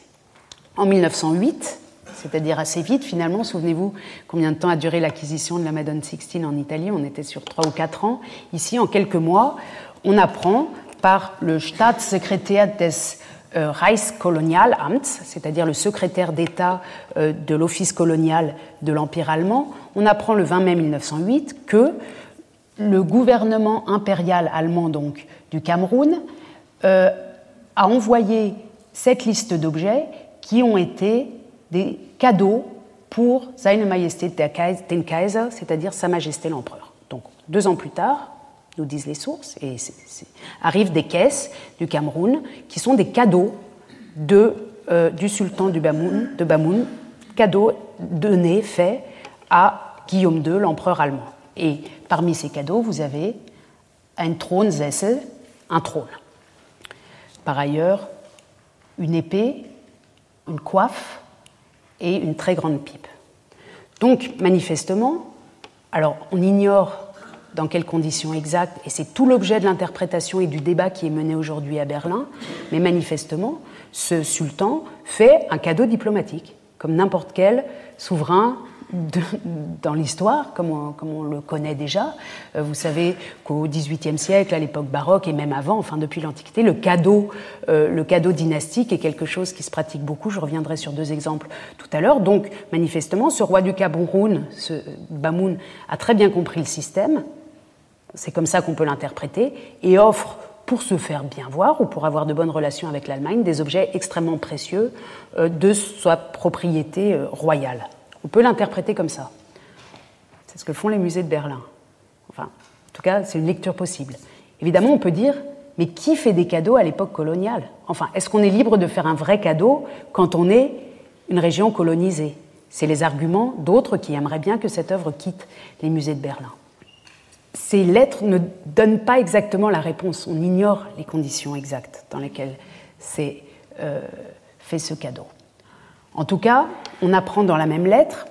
En 1908, c'est-à-dire assez vite finalement, souvenez-vous combien de temps a duré l'acquisition de la Madone Sixtine en Italie, on était sur 3 ou 4 ans. Ici, en quelques mois, on apprend par le Staatssekretär des Reichskolonialamt, c'est-à-dire le secrétaire d'État euh, de l'Office colonial de l'Empire allemand, on apprend le 20 mai 1908 que le gouvernement impérial allemand donc du Cameroun euh, a envoyé cette liste d'objets qui ont été des cadeaux pour Seine Majesté den c'est-à-dire Sa Majesté l'Empereur. Donc deux ans plus tard, nous disent les sources, et arrivent des caisses du Cameroun qui sont des cadeaux de, euh, du sultan Bamoun, de Bamoun, cadeaux donnés, faits à Guillaume II, l'empereur allemand. Et parmi ces cadeaux, vous avez un trône un trône. Par ailleurs, une épée, une coiffe et une très grande pipe. Donc, manifestement, alors on ignore dans quelles conditions exactes, et c'est tout l'objet de l'interprétation et du débat qui est mené aujourd'hui à Berlin, mais manifestement, ce sultan fait un cadeau diplomatique. comme n'importe quel souverain dans l'histoire, comme on, le connaît déjà. Euh, vous savez qu'au XVIIIe siècle, à l'époque baroque et même avant, enfin depuis l'Antiquité, le cadeau, euh, le cadeau dynastique est quelque chose qui se pratique beaucoup. Je reviendrai sur deux exemples tout à l'heure. Donc, manifestement, ce roi du Cameroun, ce Bamoun, a très bien compris le système. C'est comme ça qu'on peut l'interpréter et offre pour se faire bien voir ou pour avoir de bonnes relations avec l'Allemagne, des objets extrêmement précieux euh, de sa propriété royale. On peut l'interpréter comme ça. C'est ce que font les musées de Berlin. Enfin, en tout cas, c'est une lecture possible. Évidemment, on peut dire, mais qui fait des cadeaux à l'époque coloniale? Enfin, est-ce qu'on est libre de faire un vrai cadeau quand on est une région colonisée? C'est les arguments d'autres qui aimeraient bien que cette œuvre quitte les musées de Berlin. Ces lettres ne donnent pas exactement la réponse. On ignore les conditions exactes dans lesquelles c'est euh, fait ce cadeau. En tout cas, on apprend dans la même lettre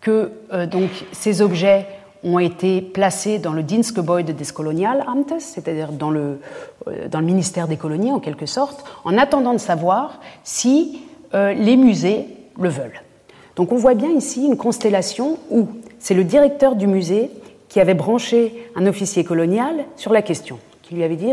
que euh, donc, ces objets ont été placés dans le Dienstgebäude des Kolonialamtes, c'est-à-dire dans le, euh, dans le ministère des colonies en quelque sorte, en attendant de savoir si les musées le veulent. Donc on voit bien ici une constellation où c'est le directeur du musée qui avait branché un officier colonial sur la question qui lui avait dit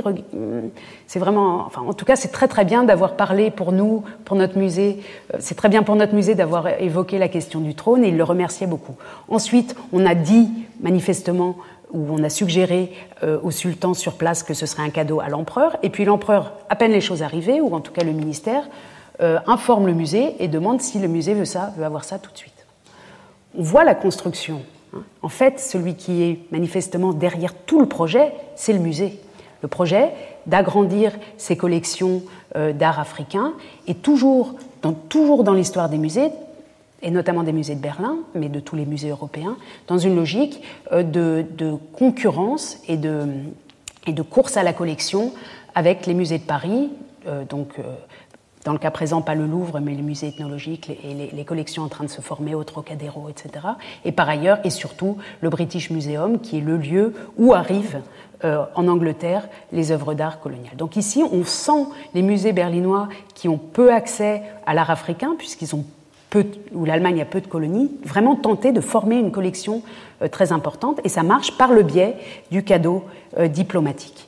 c'est vraiment, enfin, en tout cas, c'est très très bien d'avoir parlé pour nous, pour notre musée. Euh, c'est très bien pour notre musée d'avoir évoqué la question du trône et il le remerciait beaucoup. Ensuite, on a dit manifestement ou on a suggéré euh, au sultan sur place que ce serait un cadeau à l'empereur. Et puis l'empereur, à peine les choses arrivées, ou en tout cas le ministère, euh, informe le musée et demande si le musée veut ça, veut avoir ça tout de suite. On voit la construction. En fait, celui qui est manifestement derrière tout le projet, c'est le musée. Le projet d'agrandir ces collections euh, d'art africain est toujours dans, l'histoire des musées, et notamment des musées de Berlin, mais de tous les musées européens, dans une logique euh, de, concurrence et de, et de, course à la collection avec les musées de Paris, euh, donc dans le cas présent, pas le Louvre, mais les musées ethnologiques et les, collections en train de se former au Trocadéro, etc. Et par ailleurs, et surtout, le British Museum, qui est le lieu où arrivent euh, en Angleterre les œuvres d'art coloniales. Donc ici, on sent les musées berlinois qui ont peu accès à l'art africain, puisqu'ils ont peu, où l'Allemagne a peu de colonies, vraiment tenter de former une collection euh, très importante, et ça marche par le biais du cadeau euh, diplomatique.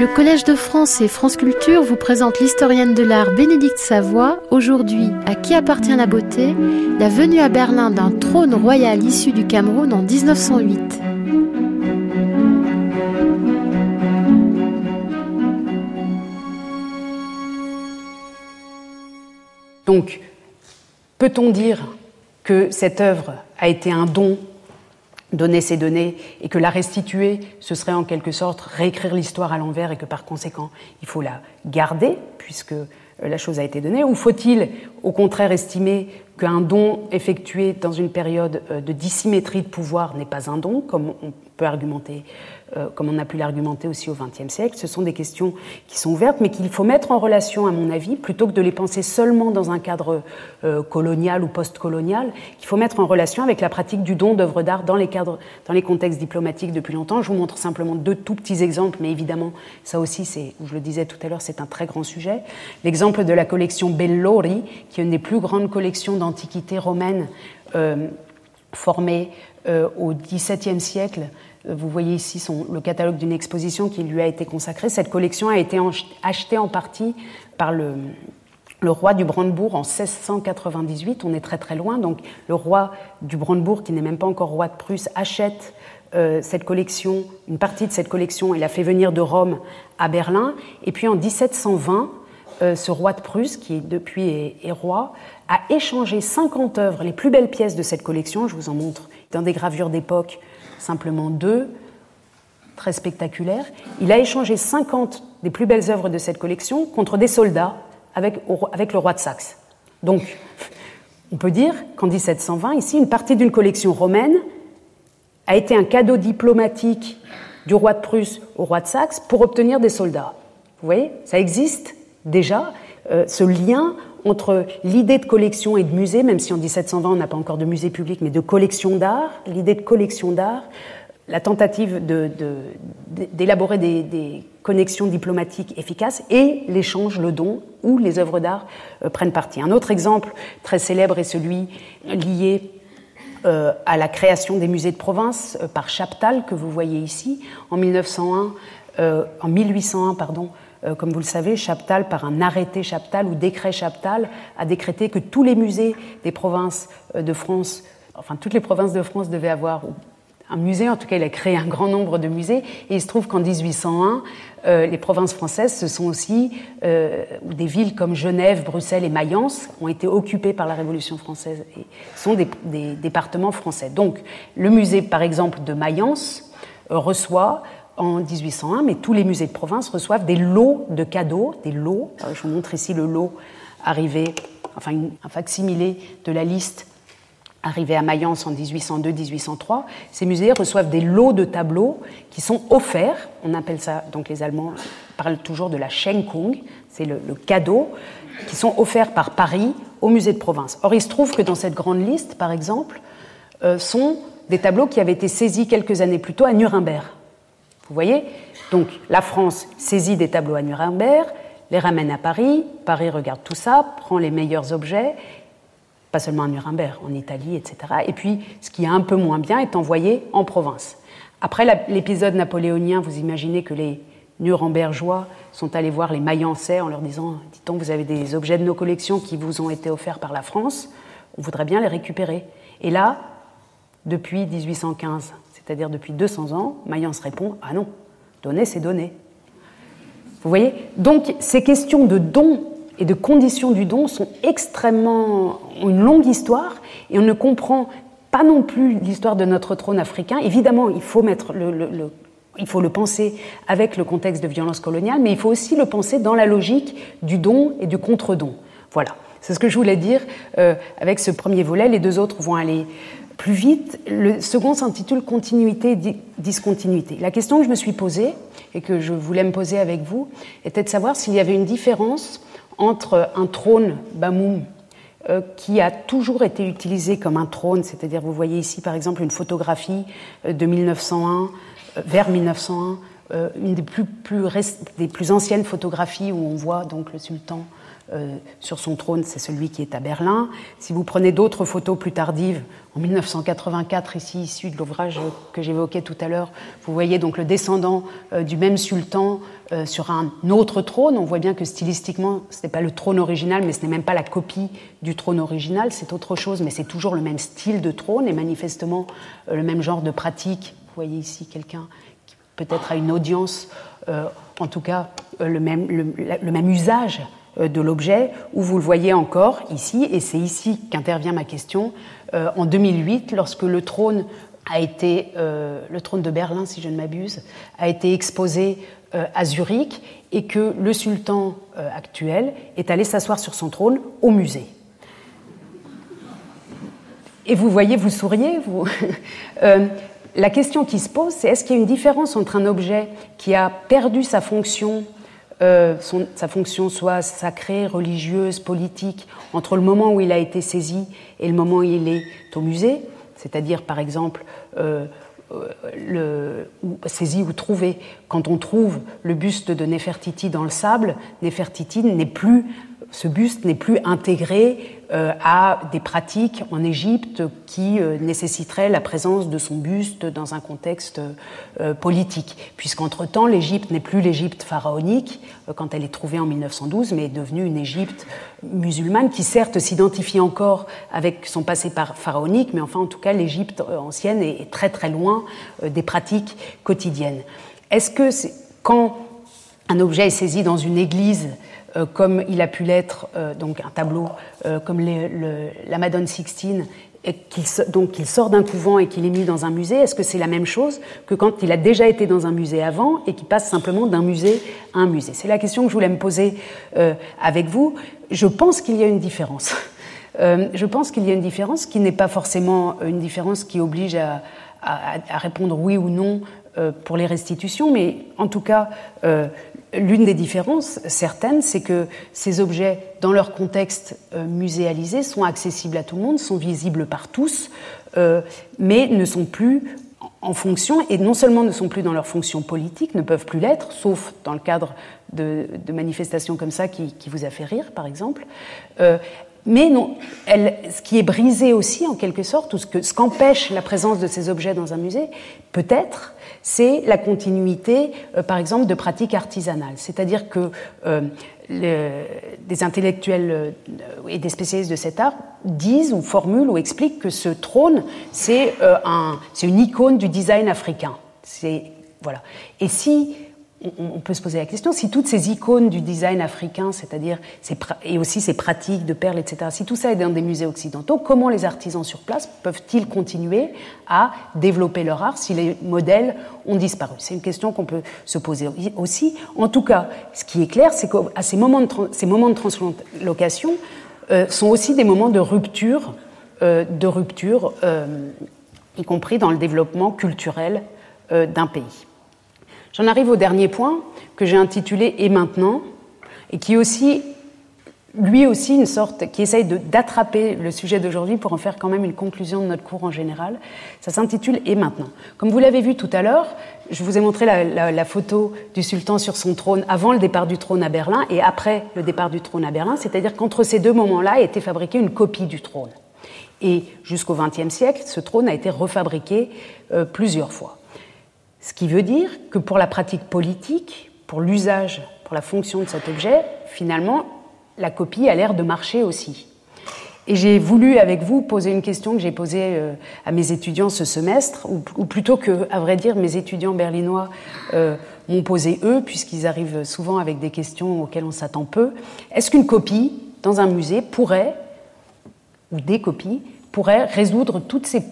Le Collège de France et France Culture vous présente l'historienne de l'art Bénédicte Savoie. Aujourd'hui, à qui appartient la beauté La venue à Berlin d'un trône royal issu du Cameroun en 1908. Donc, peut-on dire que cette œuvre a été un don donner ces données et que la restituer, ce serait en quelque sorte réécrire l'histoire à l'envers et que par conséquent, il faut la garder puisque euh, la chose a été donnée. Ou faut-il au contraire estimer qu'un don effectué dans une période euh, de dissymétrie de pouvoir n'est pas un don, comme on peut argumenter comme on a pu l'argumenter aussi au XXe siècle. Ce sont des questions qui sont ouvertes, mais qu'il faut mettre en relation, à mon avis, plutôt que de les penser seulement dans un cadre euh, colonial ou post-colonial, qu'il faut mettre en relation avec la pratique du don d'œuvres d'art dans les cadres, dans les contextes diplomatiques depuis longtemps. Je vous montre simplement deux tout petits exemples, mais évidemment, ça aussi, c'est, je le disais tout à l'heure, c'est un très grand sujet. L'exemple de la collection Bellori, qui est une des plus grandes collections d'antiquités romaines euh, formée au XVIIe siècle vous voyez ici le catalogue d'une exposition qui lui a été consacrée. Cette collection a été achetée en partie par le, roi du Brandebourg en 1698. On est très très loin. Donc le roi du Brandebourg, qui n'est même pas encore roi de Prusse, achète euh, cette collection, une partie de cette collection, et la fait venir de Rome à Berlin. Et puis en 1720, euh, ce roi de Prusse, qui depuis est, roi, a échangé 50 œuvres, les plus belles pièces de cette collection. Je vous en montre dans des gravures d'époque simplement deux, très spectaculaires. Il a échangé 50 des plus belles œuvres de cette collection contre des soldats avec, le roi de Saxe. Donc, on peut dire qu'en 1720, ici, une partie d'une collection romaine a été un cadeau diplomatique du roi de Prusse au roi de Saxe pour obtenir des soldats. Vous voyez, ça existe déjà, euh, ce lien entre l'idée de collection et de musée, même si en 1720 on n'a pas encore de musée public, mais de collection d'art, l'idée de collection d'art, la tentative d'élaborer des, connexions diplomatiques efficaces et l'échange, le don, où les œuvres d'art euh, prennent partie. Un autre exemple très célèbre est celui lié euh, à la création des musées de province euh, par Chaptal, que vous voyez ici. En, 1901, en 1801, pardon, comme vous le savez, Chaptal, par un arrêté Chaptal ou décret Chaptal, a décrété que tous les musées des provinces de France, enfin toutes les provinces de France devaient avoir, un musée, en tout cas il a créé un grand nombre de musées, et il se trouve qu'en 1801, euh, les provinces françaises, ce sont aussi euh, des villes comme Genève, Bruxelles et Mayence ont été occupées par la Révolution française et sont des, départements français. Donc le musée par exemple de Mayence euh, reçoit en 1801, mais tous les musées de province reçoivent des lots de cadeaux, des lots, je vous montre ici le lot arrivé, enfin un facsimilé de la liste Arrivés à Mayence en 1802-1803, ces musées reçoivent des lots de tableaux qui sont offerts. On appelle ça, donc les Allemands parlent toujours de la Schenkung, c'est le, cadeau, qui sont offerts par Paris au musée de province. Or, il se trouve que dans cette grande liste, par exemple, euh, sont des tableaux qui avaient été saisis quelques années plus tôt à Nuremberg. Vous voyez Donc, la France saisit des tableaux à Nuremberg, les ramène à Paris, Paris regarde tout ça, prend les meilleurs objets pas seulement à Nuremberg, en Italie, etc. Et puis, ce qui est un peu moins bien est envoyé en province. Après l'épisode napoléonien, vous imaginez que les Nurembergeois sont allés voir les Mayenzais en leur disant Dit-on, vous avez des objets de nos collections qui vous ont été offerts par la France, on voudrait bien les récupérer. Et là, depuis 1815, c'est-à-dire depuis 200 ans, Mayence répond Ah non, donner, c'est donner. Vous voyez? Donc, ces questions de dons et de conditions du don sont extrêmement. ont une longue histoire et on ne comprend pas non plus l'histoire de notre trône africain. Évidemment, il faut mettre le, il faut le penser avec le contexte de violence coloniale, mais il faut aussi le penser dans la logique du don et du contre-don. Voilà, c'est ce que je voulais dire euh, avec ce premier volet. Les deux autres vont aller plus vite. Le second s'intitule Continuité, discontinuité. La question que je me suis posée et que je voulais me poser avec vous était de savoir s'il y avait une différence entre un trône Bamoum euh, qui a toujours été utilisé comme un trône, c'est-à-dire vous voyez ici par exemple une photographie euh, de 1901 euh, vers 1901, une des plus, plus, des plus anciennes photographies où on voit donc le sultan euh, sur son trône, c'est celui qui est à Berlin. Si vous prenez d'autres photos plus tardives, en 1984, ici, issu de l'ouvrage que j'évoquais tout à l'heure, vous voyez donc le descendant euh, du même sultan euh, sur un autre trône. On voit bien que stylistiquement, ce n'est pas le trône original, mais ce n'est même pas la copie du trône original, c'est autre chose, mais c'est toujours le même style de trône et manifestement le même genre de pratique. Vous voyez ici quelqu'un qui peut-être a une audience, en tout cas le même, usage de l'objet, où vous le voyez encore ici, et c'est ici qu'intervient ma question, euh, en 2008, lorsque le trône a été, euh, le trône de Berlin, si je ne m'abuse, a été exposé à Zurich, et que le sultan actuel est allé s'asseoir sur son trône au musée. Et vous voyez, vous souriez, vous. la question qui se pose, c'est est-ce qu'il y a une différence entre un objet qui a perdu sa fonction euh, sa fonction soit sacrée, religieuse, politique, entre le moment où il a été saisi et le moment où il est au musée, c'est-à-dire par exemple euh, euh, le, saisi ou trouvé. Quand on trouve le buste de Nefertiti dans le sable, Nefertiti n'est plus ce buste n'est plus intégré à des pratiques en Égypte qui euh, nécessiteraient la présence de son buste dans un contexte euh, politique, puisqu'entre-temps, l'Égypte n'est plus l'Égypte pharaonique quand elle est trouvée en 1912, mais est devenue une Égypte musulmane qui certes s'identifie encore avec son passé pharaonique, mais enfin en tout cas l'Égypte ancienne est, très très loin des pratiques quotidiennes. Est-ce que quand un objet est saisi dans une église euh, comme il a pu l'être, euh, donc un tableau euh, comme la Madone Sixtine, et qu'il, donc qu'il sort d'un couvent et qu'il est mis dans un musée, est-ce que c'est la même chose que quand il a déjà été dans un musée avant et qu'il passe simplement d'un musée à un musée? C'est la question que je voulais me poser avec vous. Je pense qu'il y a une différence. je pense qu'il y a une différence qui n'est pas forcément une différence qui oblige à, à répondre oui ou non pour les restitutions, mais en tout cas, l'une des différences certaines, c'est que ces objets, dans leur contexte muséalisé, sont accessibles à tout le monde, sont visibles par tous, mais ne sont plus en fonction, et non seulement ne sont plus dans leur fonction politique, ne peuvent plus l'être, sauf dans le cadre de, manifestations comme ça qui, vous a fait rire, par exemple, euh, mais non, ce qui est brisé aussi, en quelque sorte, ou ce qu'empêche la présence de ces objets dans un musée, peut-être, c'est la continuité, euh, par exemple, de pratiques artisanales. C'est-à-dire que euh, des intellectuels euh, et des spécialistes de cet art disent ou formulent ou expliquent que ce trône, c'est un, une icône du design africain. Voilà. Et si on peut se poser la question si toutes ces icônes du design africain, c'est-à-dire et aussi ces pratiques de perles, etc., si tout ça est dans des musées occidentaux, comment les artisans sur place peuvent-ils continuer à développer leur art si les modèles ont disparu? C'est une question qu'on peut se poser aussi. En tout cas, ce qui est clair, c'est qu'à ces moments de, translocation euh, sont aussi des moments de rupture, euh, de rupture, euh, y compris dans le développement culturel d'un pays. J'en arrive au dernier point que j'ai intitulé Et maintenant, et qui aussi, lui aussi, une sorte, qui essaye d'attraper le sujet d'aujourd'hui pour en faire quand même une conclusion de notre cours en général. Ça s'intitule Et maintenant. Comme vous l'avez vu tout à l'heure, je vous ai montré la, photo du sultan sur son trône avant le départ du trône à Berlin et après le départ du trône à Berlin, c'est-à-dire qu'entre ces deux moments-là a été fabriquée une copie du trône. Et jusqu'au XXe siècle, ce trône a été refabriqué euh, plusieurs fois. Ce qui veut dire que pour la pratique politique, pour l'usage, pour la fonction de cet objet, finalement, la copie a l'air de marcher aussi. Et j'ai voulu avec vous poser une question que j'ai posée euh, à mes étudiants ce semestre, ou, plutôt que, à vrai dire, mes étudiants berlinois euh, m'ont posé eux, puisqu'ils arrivent souvent avec des questions auxquelles on s'attend peu. Est-ce qu'une copie dans un musée pourrait, ou des copies, pourraient résoudre toutes ces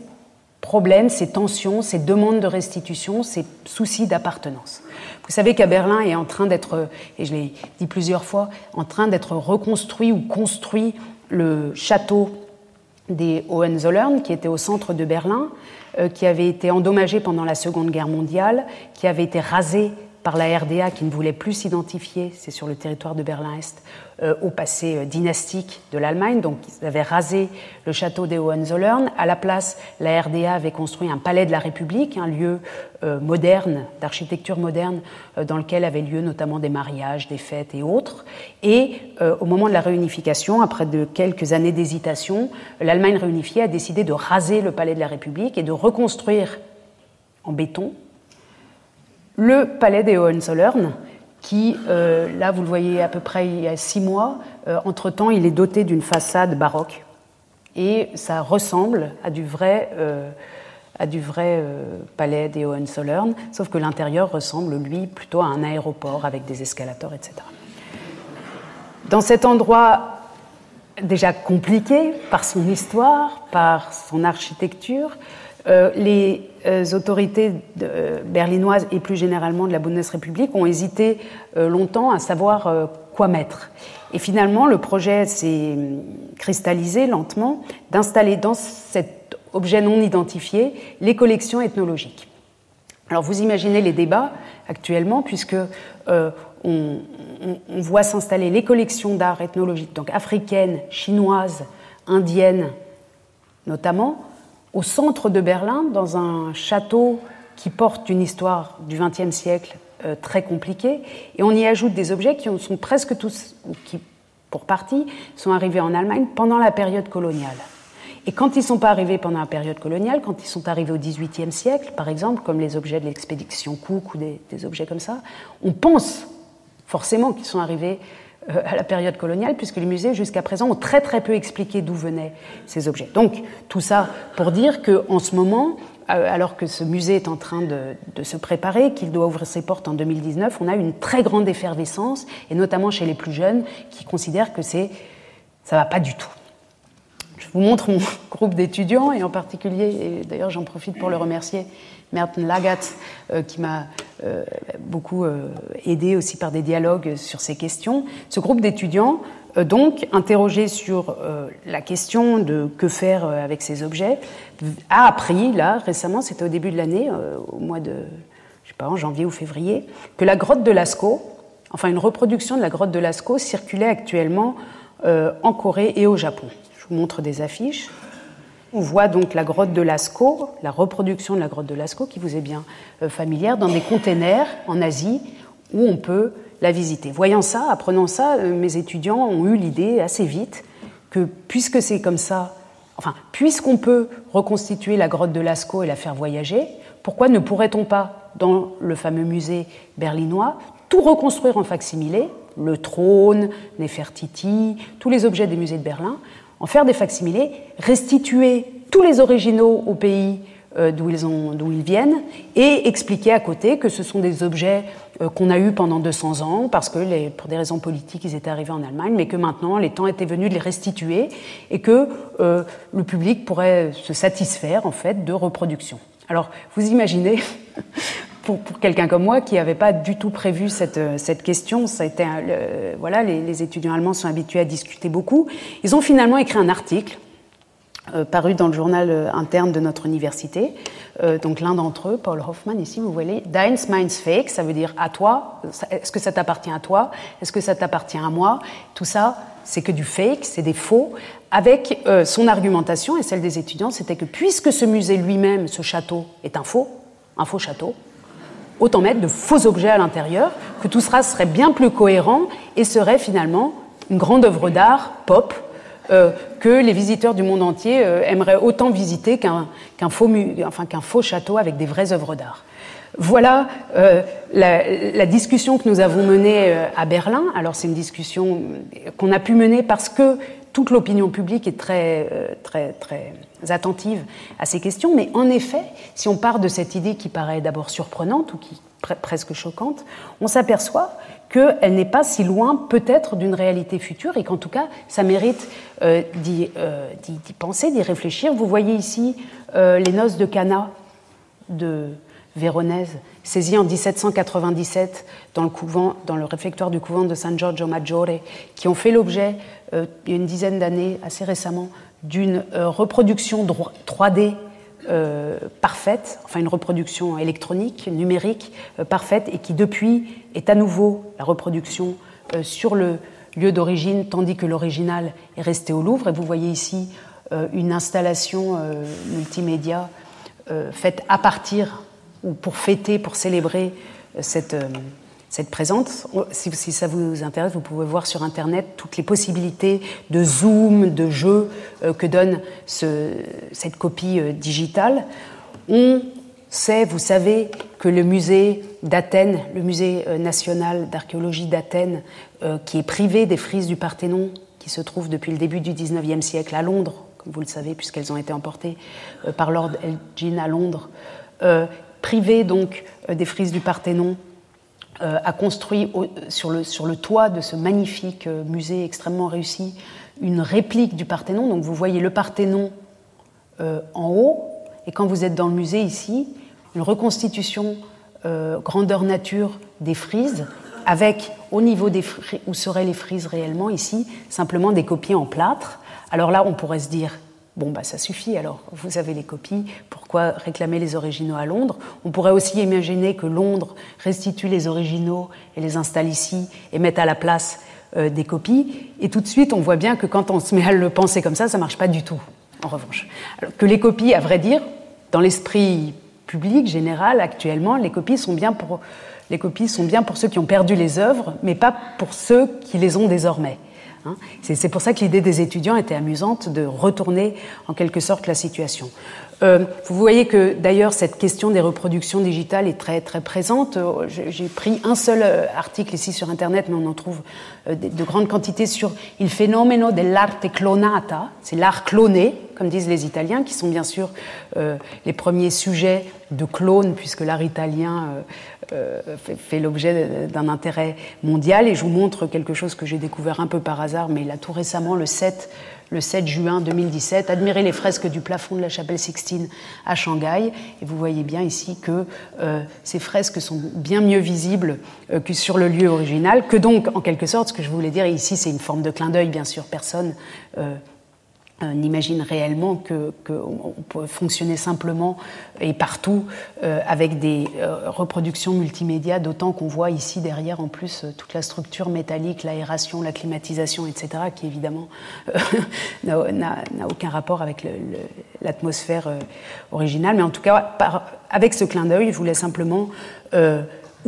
problèmes, ces tensions, ces demandes de restitution, ces soucis d'appartenance. Vous savez qu'à Berlin est en train d'être, et je l'ai dit plusieurs fois, en train d'être reconstruit ou construit le château des Hohenzollern, qui était au centre de Berlin, euh, qui avait été endommagé pendant la Seconde Guerre mondiale, qui avait été rasé par la RDA qui ne voulait plus s'identifier, c'est sur le territoire de Berlin-Est, euh, au passé euh, dynastique de l'Allemagne. Donc ils avaient rasé le château des Hohenzollern. À la place, la RDA avait construit un palais de la République, un lieu euh, moderne, d'architecture moderne, dans lequel avaient lieu notamment des mariages, des fêtes et autres. Et au moment de la réunification, après de quelques années d'hésitation, l'Allemagne réunifiée a décidé de raser le palais de la République et de reconstruire en béton le palais des Hohenzollern, qui, euh, là vous le voyez à peu près il y a six mois, euh, entre-temps il est doté d'une façade baroque. Et ça ressemble à du vrai, euh, palais des Hohenzollern, sauf que l'intérieur ressemble, lui, plutôt à un aéroport avec des escalators, etc. Dans cet endroit déjà compliqué par son histoire, par son architecture, les euh, autorités euh, berlinoises et plus généralement de la Bundesrepublik ont hésité longtemps à savoir quoi mettre. Et finalement, le projet s'est cristallisé lentement d'installer dans cet objet non identifié les collections ethnologiques. Alors vous imaginez les débats actuellement, puisque on, voit s'installer les collections d'art ethnologiques, donc africaines, chinoises, indiennes notamment, au centre de Berlin, dans un château qui porte une histoire du XXe siècle euh, très compliquée, et on y ajoute des objets qui sont presque tous, qui pour partie, sont arrivés en Allemagne pendant la période coloniale. Et quand ils ne sont pas arrivés pendant la période coloniale, quand ils sont arrivés au XVIIIe siècle, par exemple, comme les objets de l'expédition Cook ou des, objets comme ça, on pense forcément qu'ils sont arrivés à la période coloniale, puisque les musées, jusqu'à présent, ont très très peu expliqué d'où venaient ces objets. Donc, tout ça pour dire qu'en ce moment, euh, alors que ce musée est en train de, se préparer, qu'il doit ouvrir ses portes en 2019, on a une très grande effervescence, et notamment chez les plus jeunes, qui considèrent que c'est, ça va pas du tout. Je vous montre mon groupe d'étudiants, et en particulier, et d'ailleurs j'en profite pour le remercier, Merton Lagat, euh, qui m'a euh, beaucoup euh, aidé aussi par des dialogues sur ces questions. Ce groupe d'étudiants, donc, interrogé sur la question de que faire avec ces objets, a appris, là, récemment, c'était au début de l'année, au mois de, je sais pas, en janvier ou février, que la grotte de Lascaux, enfin une reproduction de la grotte de Lascaux circulait actuellement en Corée et au Japon. Je vous montre des affiches. On voit donc la grotte de Lascaux, la reproduction de la grotte de Lascaux qui vous est bien familière, dans des containers en Asie où on peut la visiter. Voyant ça, apprenant ça, mes étudiants ont eu l'idée assez vite que puisque c'est comme ça, enfin, puisqu'on peut reconstituer la grotte de Lascaux et la faire voyager, pourquoi ne pourrait-on pas, dans le fameux musée berlinois, tout reconstruire en facsimilé, le trône, Nefertiti, tous les objets des musées de Berlin, en faire des facsimilés, restituer tous les originaux au pays euh, d'où ils, viennent et expliquer à côté que ce sont des objets euh, qu'on a eus pendant 200 ans parce que pour des raisons politiques ils étaient arrivés en Allemagne, mais que maintenant les temps étaient venus de les restituer et que euh, le public pourrait se satisfaire en fait de reproduction. Alors vous imaginez pour, quelqu'un comme moi qui n'avait pas du tout prévu cette, cette question, ça voilà les, étudiants allemands sont habitués à discuter beaucoup. Ils ont finalement écrit un article euh, paru dans le journal euh, interne de notre université. Euh, donc l'un d'entre eux, Paul Hoffman, ici, vous voyez, Deins meins fake, ça veut dire à toi, est-ce que ça t'appartient à toi, est-ce que ça t'appartient à moi? Tout ça, c'est que du fake, c'est des faux, avec son argumentation et celle des étudiants, c'était que puisque ce musée lui-même, ce château, est un faux, un faux château, autant mettre de faux objets à l'intérieur, que tout cela serait bien plus cohérent et serait finalement une grande œuvre d'art pop euh, que les visiteurs du monde entier euh, aimeraient autant visiter qu'un faux, enfin, faux, château avec des vraies œuvres d'art. Voilà euh, la, la, discussion que nous avons menée à Berlin. Alors c'est une discussion qu'on a pu mener parce que toute l'opinion publique est très, très, très attentive à ces questions. Mais en effet, si on part de cette idée qui paraît d'abord surprenante ou qui presque choquante, on s'aperçoit qu'elle n'est pas si loin peut-être d'une réalité future et qu'en tout cas, ça mérite euh, euh, d'y penser, d'y réfléchir. Vous voyez ici euh, les noces de Cana de Véronèse, saisies en 1797 dans le, dans le réfectoire du couvent de San Giorgio Maggiore, qui ont fait l'objet, il y a une dizaine d'années, assez récemment, d'une reproduction 3D euh, parfaite, enfin une reproduction électronique, numérique euh, parfaite, et qui depuis est à nouveau la reproduction euh, sur le lieu d'origine, tandis que l'original est resté au Louvre. Et vous voyez ici une installation multimédia faite à partir ou pour fêter, pour célébrer cette cette présente. Si, ça vous intéresse, vous pouvez voir sur Internet toutes les possibilités de zoom, de jeu euh, que donne cette copie euh, digitale. On sait, vous savez, que le musée d'Athènes, le musée euh, national d'archéologie d'Athènes, qui est privé des frises du Parthénon, qui se trouve depuis le début du 19e siècle à Londres, comme vous le savez, puisqu'elles ont été emportées par Lord Elgin à Londres, privé donc des frises du Parthénon, a construit sur, le, sur, le, toit de ce magnifique euh, musée extrêmement réussi une réplique du Parthénon. Donc vous voyez le Parthénon euh, en haut, et quand vous êtes dans le musée ici, une reconstitution grandeur nature des frises, avec au niveau des où seraient les frises réellement ici, simplement des copies en plâtre. Alors là, on pourrait se dire, Bon, bah, ça suffit alors, vous avez les copies, pourquoi réclamer les originaux à Londres? On pourrait aussi imaginer que Londres restitue les originaux et les installe ici et mette à la place euh, des copies. Et tout de suite, on voit bien que quand on se met à le penser comme ça, ça ne marche pas du tout, en revanche. que les copies, à vrai dire, dans l'esprit public général actuellement, les copies sont bien pour les copies sont bien pour ceux qui ont perdu les œuvres, mais pas pour ceux qui les ont désormais. Hein. C'est pour ça que l'idée des étudiants était amusante de retourner en quelque sorte la situation. Euh, vous voyez que d'ailleurs cette question des reproductions digitales est très très présente. Euh, j'ai pris un seul euh, article ici sur Internet, mais on en trouve de, grandes quantités sur il fenomeno dell'arte clonata, c'est l'art cloné, comme disent les Italiens, qui sont bien sûr les premiers sujets de clone, puisque l'art italien fait, l'objet d'un intérêt mondial. Et je vous montre quelque chose que j'ai découvert un peu par hasard, mais là tout récemment, le 7 le 7 juin 2017. Admirez les fresques du plafond de la chapelle Sixtine à Shanghai. Et vous voyez bien ici que euh, ces fresques sont bien mieux visibles euh, que sur le lieu original. Que donc, en quelque sorte, ce que je voulais dire ici, c'est une forme de clin d'œil, bien sûr, personne. Euh, on imagine réellement qu'on peut fonctionner simplement et partout euh, avec des euh, reproductions multimédia, d'autant qu'on voit ici derrière en plus euh, toute la structure métallique, l'aération, la climatisation, etc., qui évidemment n'a aucun rapport avec l'atmosphère originale. Mais en tout cas, avec ce clin d'œil, je voulais simplement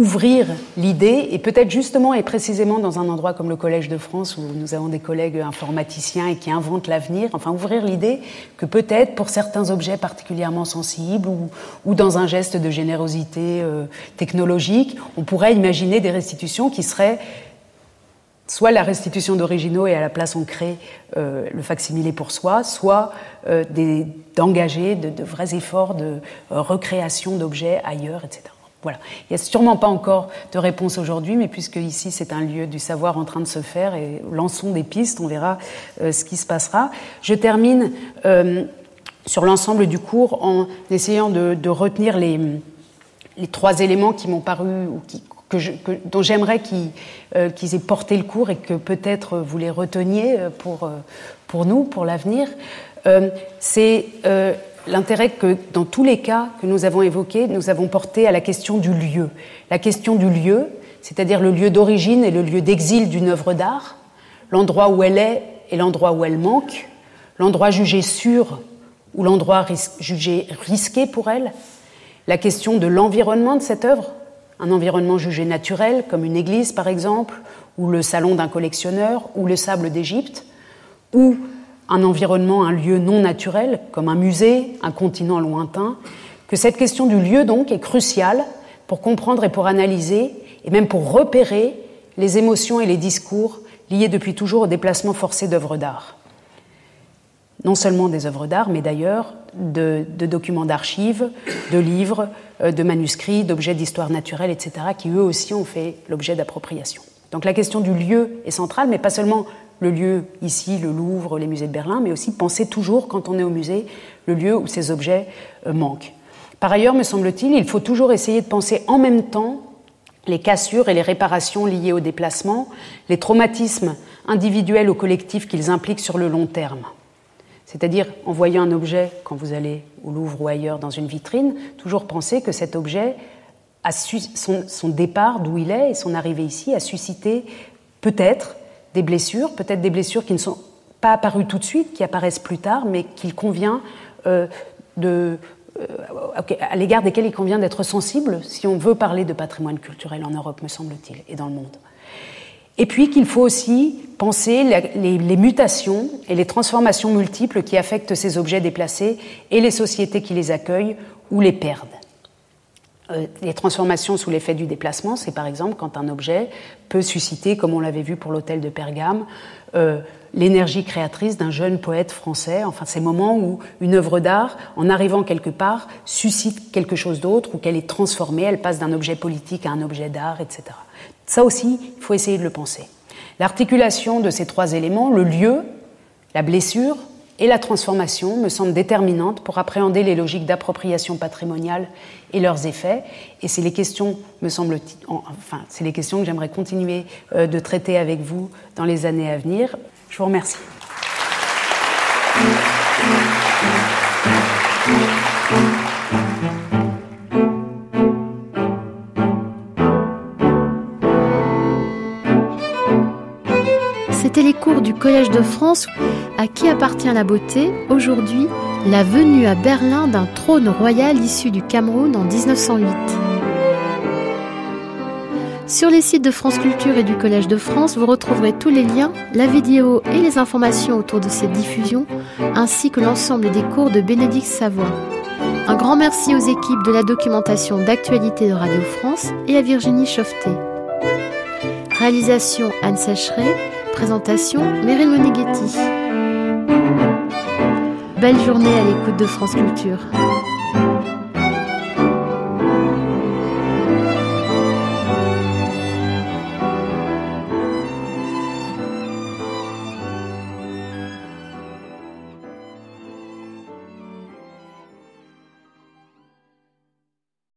ouvrir l'idée, et peut-être justement et précisément dans un endroit comme le Collège de France, où nous avons des collègues informaticiens et qui inventent l'avenir, enfin ouvrir l'idée que peut-être pour certains objets particulièrement sensibles ou, dans un geste de générosité euh, technologique, on pourrait imaginer des restitutions qui seraient soit la restitution d'originaux et à la place on crée euh, le facsimilé pour soi, soit euh, d'engager de, de, vrais efforts de recréation d'objets ailleurs, etc. Voilà. Il n'y a sûrement pas encore de réponse aujourd'hui, mais puisque ici c'est un lieu du savoir en train de se faire et lançons des pistes, on verra euh, ce qui se passera. Je termine euh, sur l'ensemble du cours en essayant de, retenir les, trois éléments qui m'ont paru ou dont j'aimerais euh, qu'ils aient porté le cours et que peut-être vous les reteniez pour, pour nous, pour l'avenir. c'est l'intérêt que dans tous les cas que nous avons évoqués, nous avons porté à la question du lieu. La question du lieu, c'est-à-dire le lieu d'origine et le lieu d'exil d'une œuvre d'art, l'endroit où elle est et l'endroit où elle manque, l'endroit jugé sûr ou l'endroit jugé risqué pour elle, la question de l'environnement de cette œuvre, un environnement jugé naturel, comme une église par exemple, ou le salon d'un collectionneur, ou le sable d'Égypte, ou un environnement, un lieu non naturel, comme un musée, un continent lointain, que cette question du lieu donc est cruciale pour comprendre et pour analyser, et même pour repérer les émotions et les discours liés depuis toujours au déplacement forcé d'œuvres d'art. Non seulement des œuvres d'art, mais d'ailleurs de, documents d'archives, de livres, euh, de manuscrits, d'objets d'histoire naturelle, etc., qui eux aussi ont fait l'objet d'appropriation. Donc la question du lieu est centrale, mais pas seulement le lieu ici, le Louvre, les musées de Berlin, mais aussi penser toujours, quand on est au musée, le lieu où ces objets euh, manquent. Par ailleurs, me semble-t-il, il faut toujours essayer de penser en même temps les cassures et les réparations liées au déplacement, les traumatismes individuels ou collectifs qu'ils impliquent sur le long terme. C'est-à-dire, en voyant un objet, quand vous allez au Louvre ou ailleurs dans une vitrine, toujours penser que cet objet, a son, son départ d'où il est et son arrivée ici, a suscité peut-être des blessures, peut-être des blessures qui ne sont pas apparues tout de suite, qui apparaissent plus tard, mais qu'il convient euh, de, euh, à l'égard desquelles il convient d'être sensible si on veut parler de patrimoine culturel en Europe, me semble-t-il, et dans le monde. Et puis qu'il faut aussi penser les, les, mutations et les transformations multiples qui affectent ces objets déplacés et les sociétés qui les accueillent ou les perdent. Euh, les transformations sous l'effet du déplacement, c'est par exemple quand un objet peut susciter, comme on l'avait vu pour l'hôtel de Pergame, euh, l'énergie créatrice d'un jeune poète français, enfin ces moments où une œuvre d'art, en arrivant quelque part, suscite quelque chose d'autre ou qu'elle est transformée, elle passe d'un objet politique à un objet d'art, etc. Ça aussi, il faut essayer de le penser. L'articulation de ces trois éléments, le lieu, la blessure, et la transformation me semble déterminante pour appréhender les logiques d'appropriation patrimoniale et leurs effets. Et c'est les questions, me semble, enfin, c'est les questions que j'aimerais continuer euh, de traiter avec vous dans les années à venir. Je vous remercie. Du Collège de France. À qui appartient la beauté Aujourd'hui, la venue à Berlin d'un trône royal issu du Cameroun en 1908. Sur les sites de France Culture et du Collège de France, vous retrouverez tous les liens, la vidéo et les informations autour de cette diffusion, ainsi que l'ensemble des cours de Bénédicte Savoie. Un grand merci aux équipes de la documentation d'actualité de Radio France et à Virginie Chauveté. Réalisation Anne Secheret, Présentation Meryl Moneghetti. Belle journée à l'écoute de France Culture.